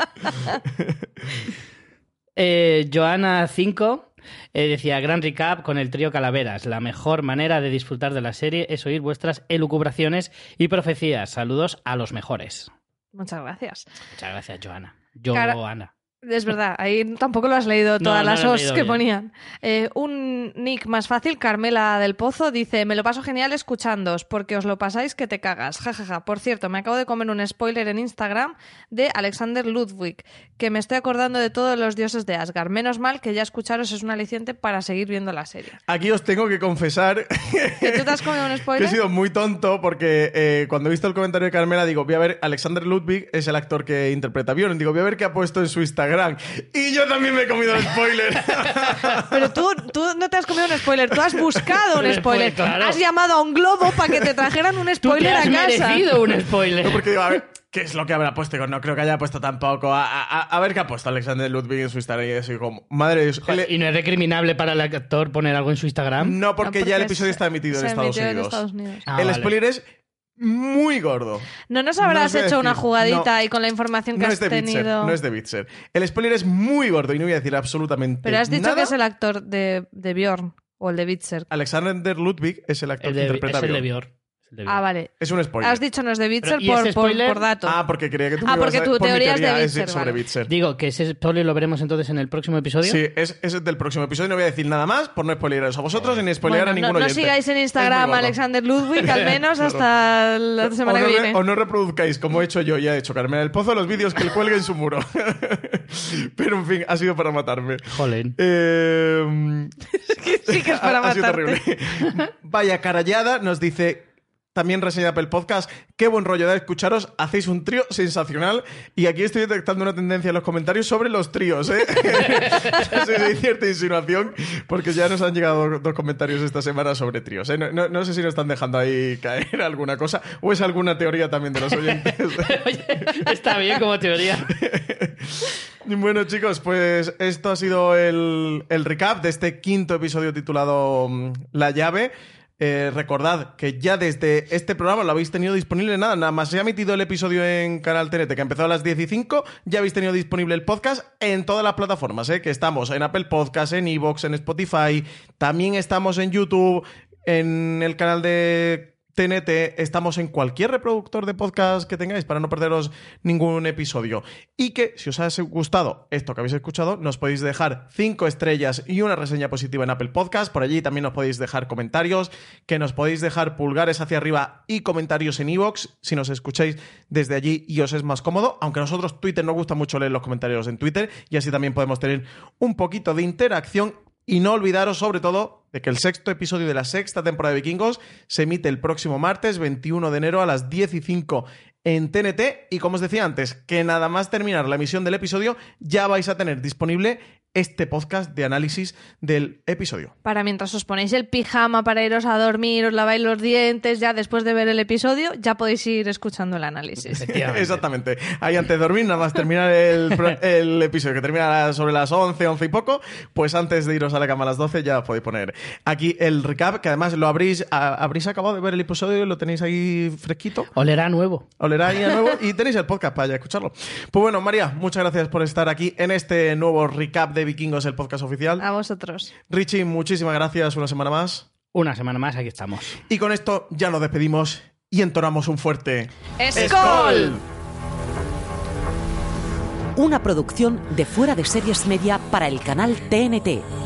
Eh, Joana 5 eh, decía, gran recap con el trío Calaveras. La mejor manera de disfrutar de la serie es oír vuestras elucubraciones y profecías. Saludos a los mejores. Muchas gracias. Muchas gracias, Joana. Cara- Joana. Es verdad, ahí tampoco lo has leído todas no las os que bien. ponían. Eh, un nick más fácil, Carmela del Pozo, dice: Me lo paso genial escuchándoos, porque os lo pasáis que te cagas. Jajaja. Por cierto, me acabo de comer un spoiler en Instagram de Alexander Ludwig, que me estoy acordando de todos los dioses de Asgard. Menos mal que ya escucharos es un aliciente para seguir viendo la serie. Aquí os tengo que confesar ¿Que tú te has comido un que he spoiler? sido muy tonto porque eh, cuando he visto el comentario de Carmela digo, voy a ver, Alexander Ludwig es el actor que interpreta a Bjorn. Digo, voy a ver qué ha puesto en su Instagram. Y yo también me he comido el spoiler. Pero tú, tú no te has comido un spoiler, tú has buscado un Un spoiler. claro. Has llamado a un globo para que te trajeran un Tú te spoiler has a casa. merecido un spoiler. No, porque digo, a ver, ¿qué es lo que habrá puesto? No creo que haya puesto tampoco. A, a- a ver qué ha puesto Alexander Ludwig en su Instagram. Y así como, madre de Dios. Joder, ¿Y no es recriminable para el actor poner algo en su Instagram? no, porque, No, ya el episodio se- está emitido en Estados, en Unidos. Estados Unidos. Ah, el vale. spoiler es muy gordo. No nos No habrás hecho una jugadita no. y con la información que No has es de Bitzer, tenido. no es de Bitzer. El spoiler es muy gordo y no voy a decir absolutamente Pero has dicho nada. que es el actor de, de Bjorn o el de Bitzer. Alexander Ludwig es el actor El que de, interpreta es a el de Bjorn. Bjorn. Es el de Bjorn. Ah, vale. Es un spoiler. Has dicho no es de Bitzer ¿y por, por, por dato. Ah, porque creía que tú Ah, me ibas porque a- tu por mi teoría es de teoría sobre vale. Bitzer. Digo que ese spoiler lo veremos entonces en el próximo episodio. Sí, es, es del próximo episodio. No voy a decir nada más por no spoilearos a vosotros ni spoilear Bueno, a no, ningún no oyente. sigáis en Instagram gordo. Alexander Ludwig, al menos hasta la semana no que viene. o no reproduzcáis, como he hecho yo y ha hecho Carmela del Pozo, los vídeos que él cuelgue en su muro. Pero en fin, ha sido para matarme. Jolín. Eh, Sí que es para ha sido matarte. terrible. Vaya carallada, nos dice. También reseña Apple Podcast. Qué buen rollo de escucharos. Hacéis un trío sensacional. Y aquí estoy detectando una tendencia en los comentarios sobre los tríos, ¿eh? Sí, sí, hay cierta insinuación, porque ya nos han llegado dos comentarios esta semana sobre tríos. ¿eh? No, no- no sé si nos están dejando ahí caer alguna cosa o es alguna teoría también de los oyentes. Oye, está bien como teoría. Bueno, chicos, pues esto ha sido el, el recap de este quinto episodio titulado mm, La llave. Eh, recordad que ya desde este programa lo habéis tenido disponible nada, nada más se ha emitido el episodio en Canal TNT que empezó a las 10 y 5, ya habéis tenido disponible el podcast en todas las plataformas, ¿eh? que estamos en Apple Podcast, en Evox, en Spotify, también estamos en YouTube, en el canal de TNT, estamos en cualquier reproductor de podcast que tengáis para no perderos ningún episodio. Y que si os ha gustado esto que habéis escuchado, nos podéis dejar cinco estrellas y una reseña positiva en Apple Podcast. Por allí también nos podéis dejar comentarios, que nos podéis dejar pulgares hacia arriba y comentarios en iVoox si nos escucháis desde allí y os es más cómodo. Aunque a nosotros Twitter nos gusta mucho leer los comentarios en Twitter y así también podemos tener un poquito de interacción y no olvidaros, sobre todo, que el sexto episodio de la sexta temporada de Vikingos se emite el próximo martes 21 de enero a las 10 y 5 en TNT. Y como os decía antes, que nada más terminar la emisión del episodio, ya vais a tener disponible este podcast de análisis del episodio. Para mientras os ponéis el pijama para iros a dormir, os laváis los dientes, ya después de ver el episodio, ya podéis ir escuchando el análisis. Exactamente. Ahí antes de dormir, nada más terminar el, episodio, que termina sobre las 11, 11 y poco, pues antes de iros a la cama a las 12 ya podéis poner aquí el recap, que además lo habréis, a- habréis acabado de ver el episodio y lo tenéis ahí fresquito. Olerá nuevo. Olerá ahí a nuevo y tenéis el podcast para ya escucharlo. Pues bueno, María, muchas gracias por estar aquí en este nuevo recap de Vikingos, el podcast oficial. A vosotros. Richie, muchísimas gracias una semana más. Una semana más, aquí estamos. Y con esto ya nos despedimos y entonamos un fuerte ¡Skol! Una producción de Fuera de Series Media para el canal TNT.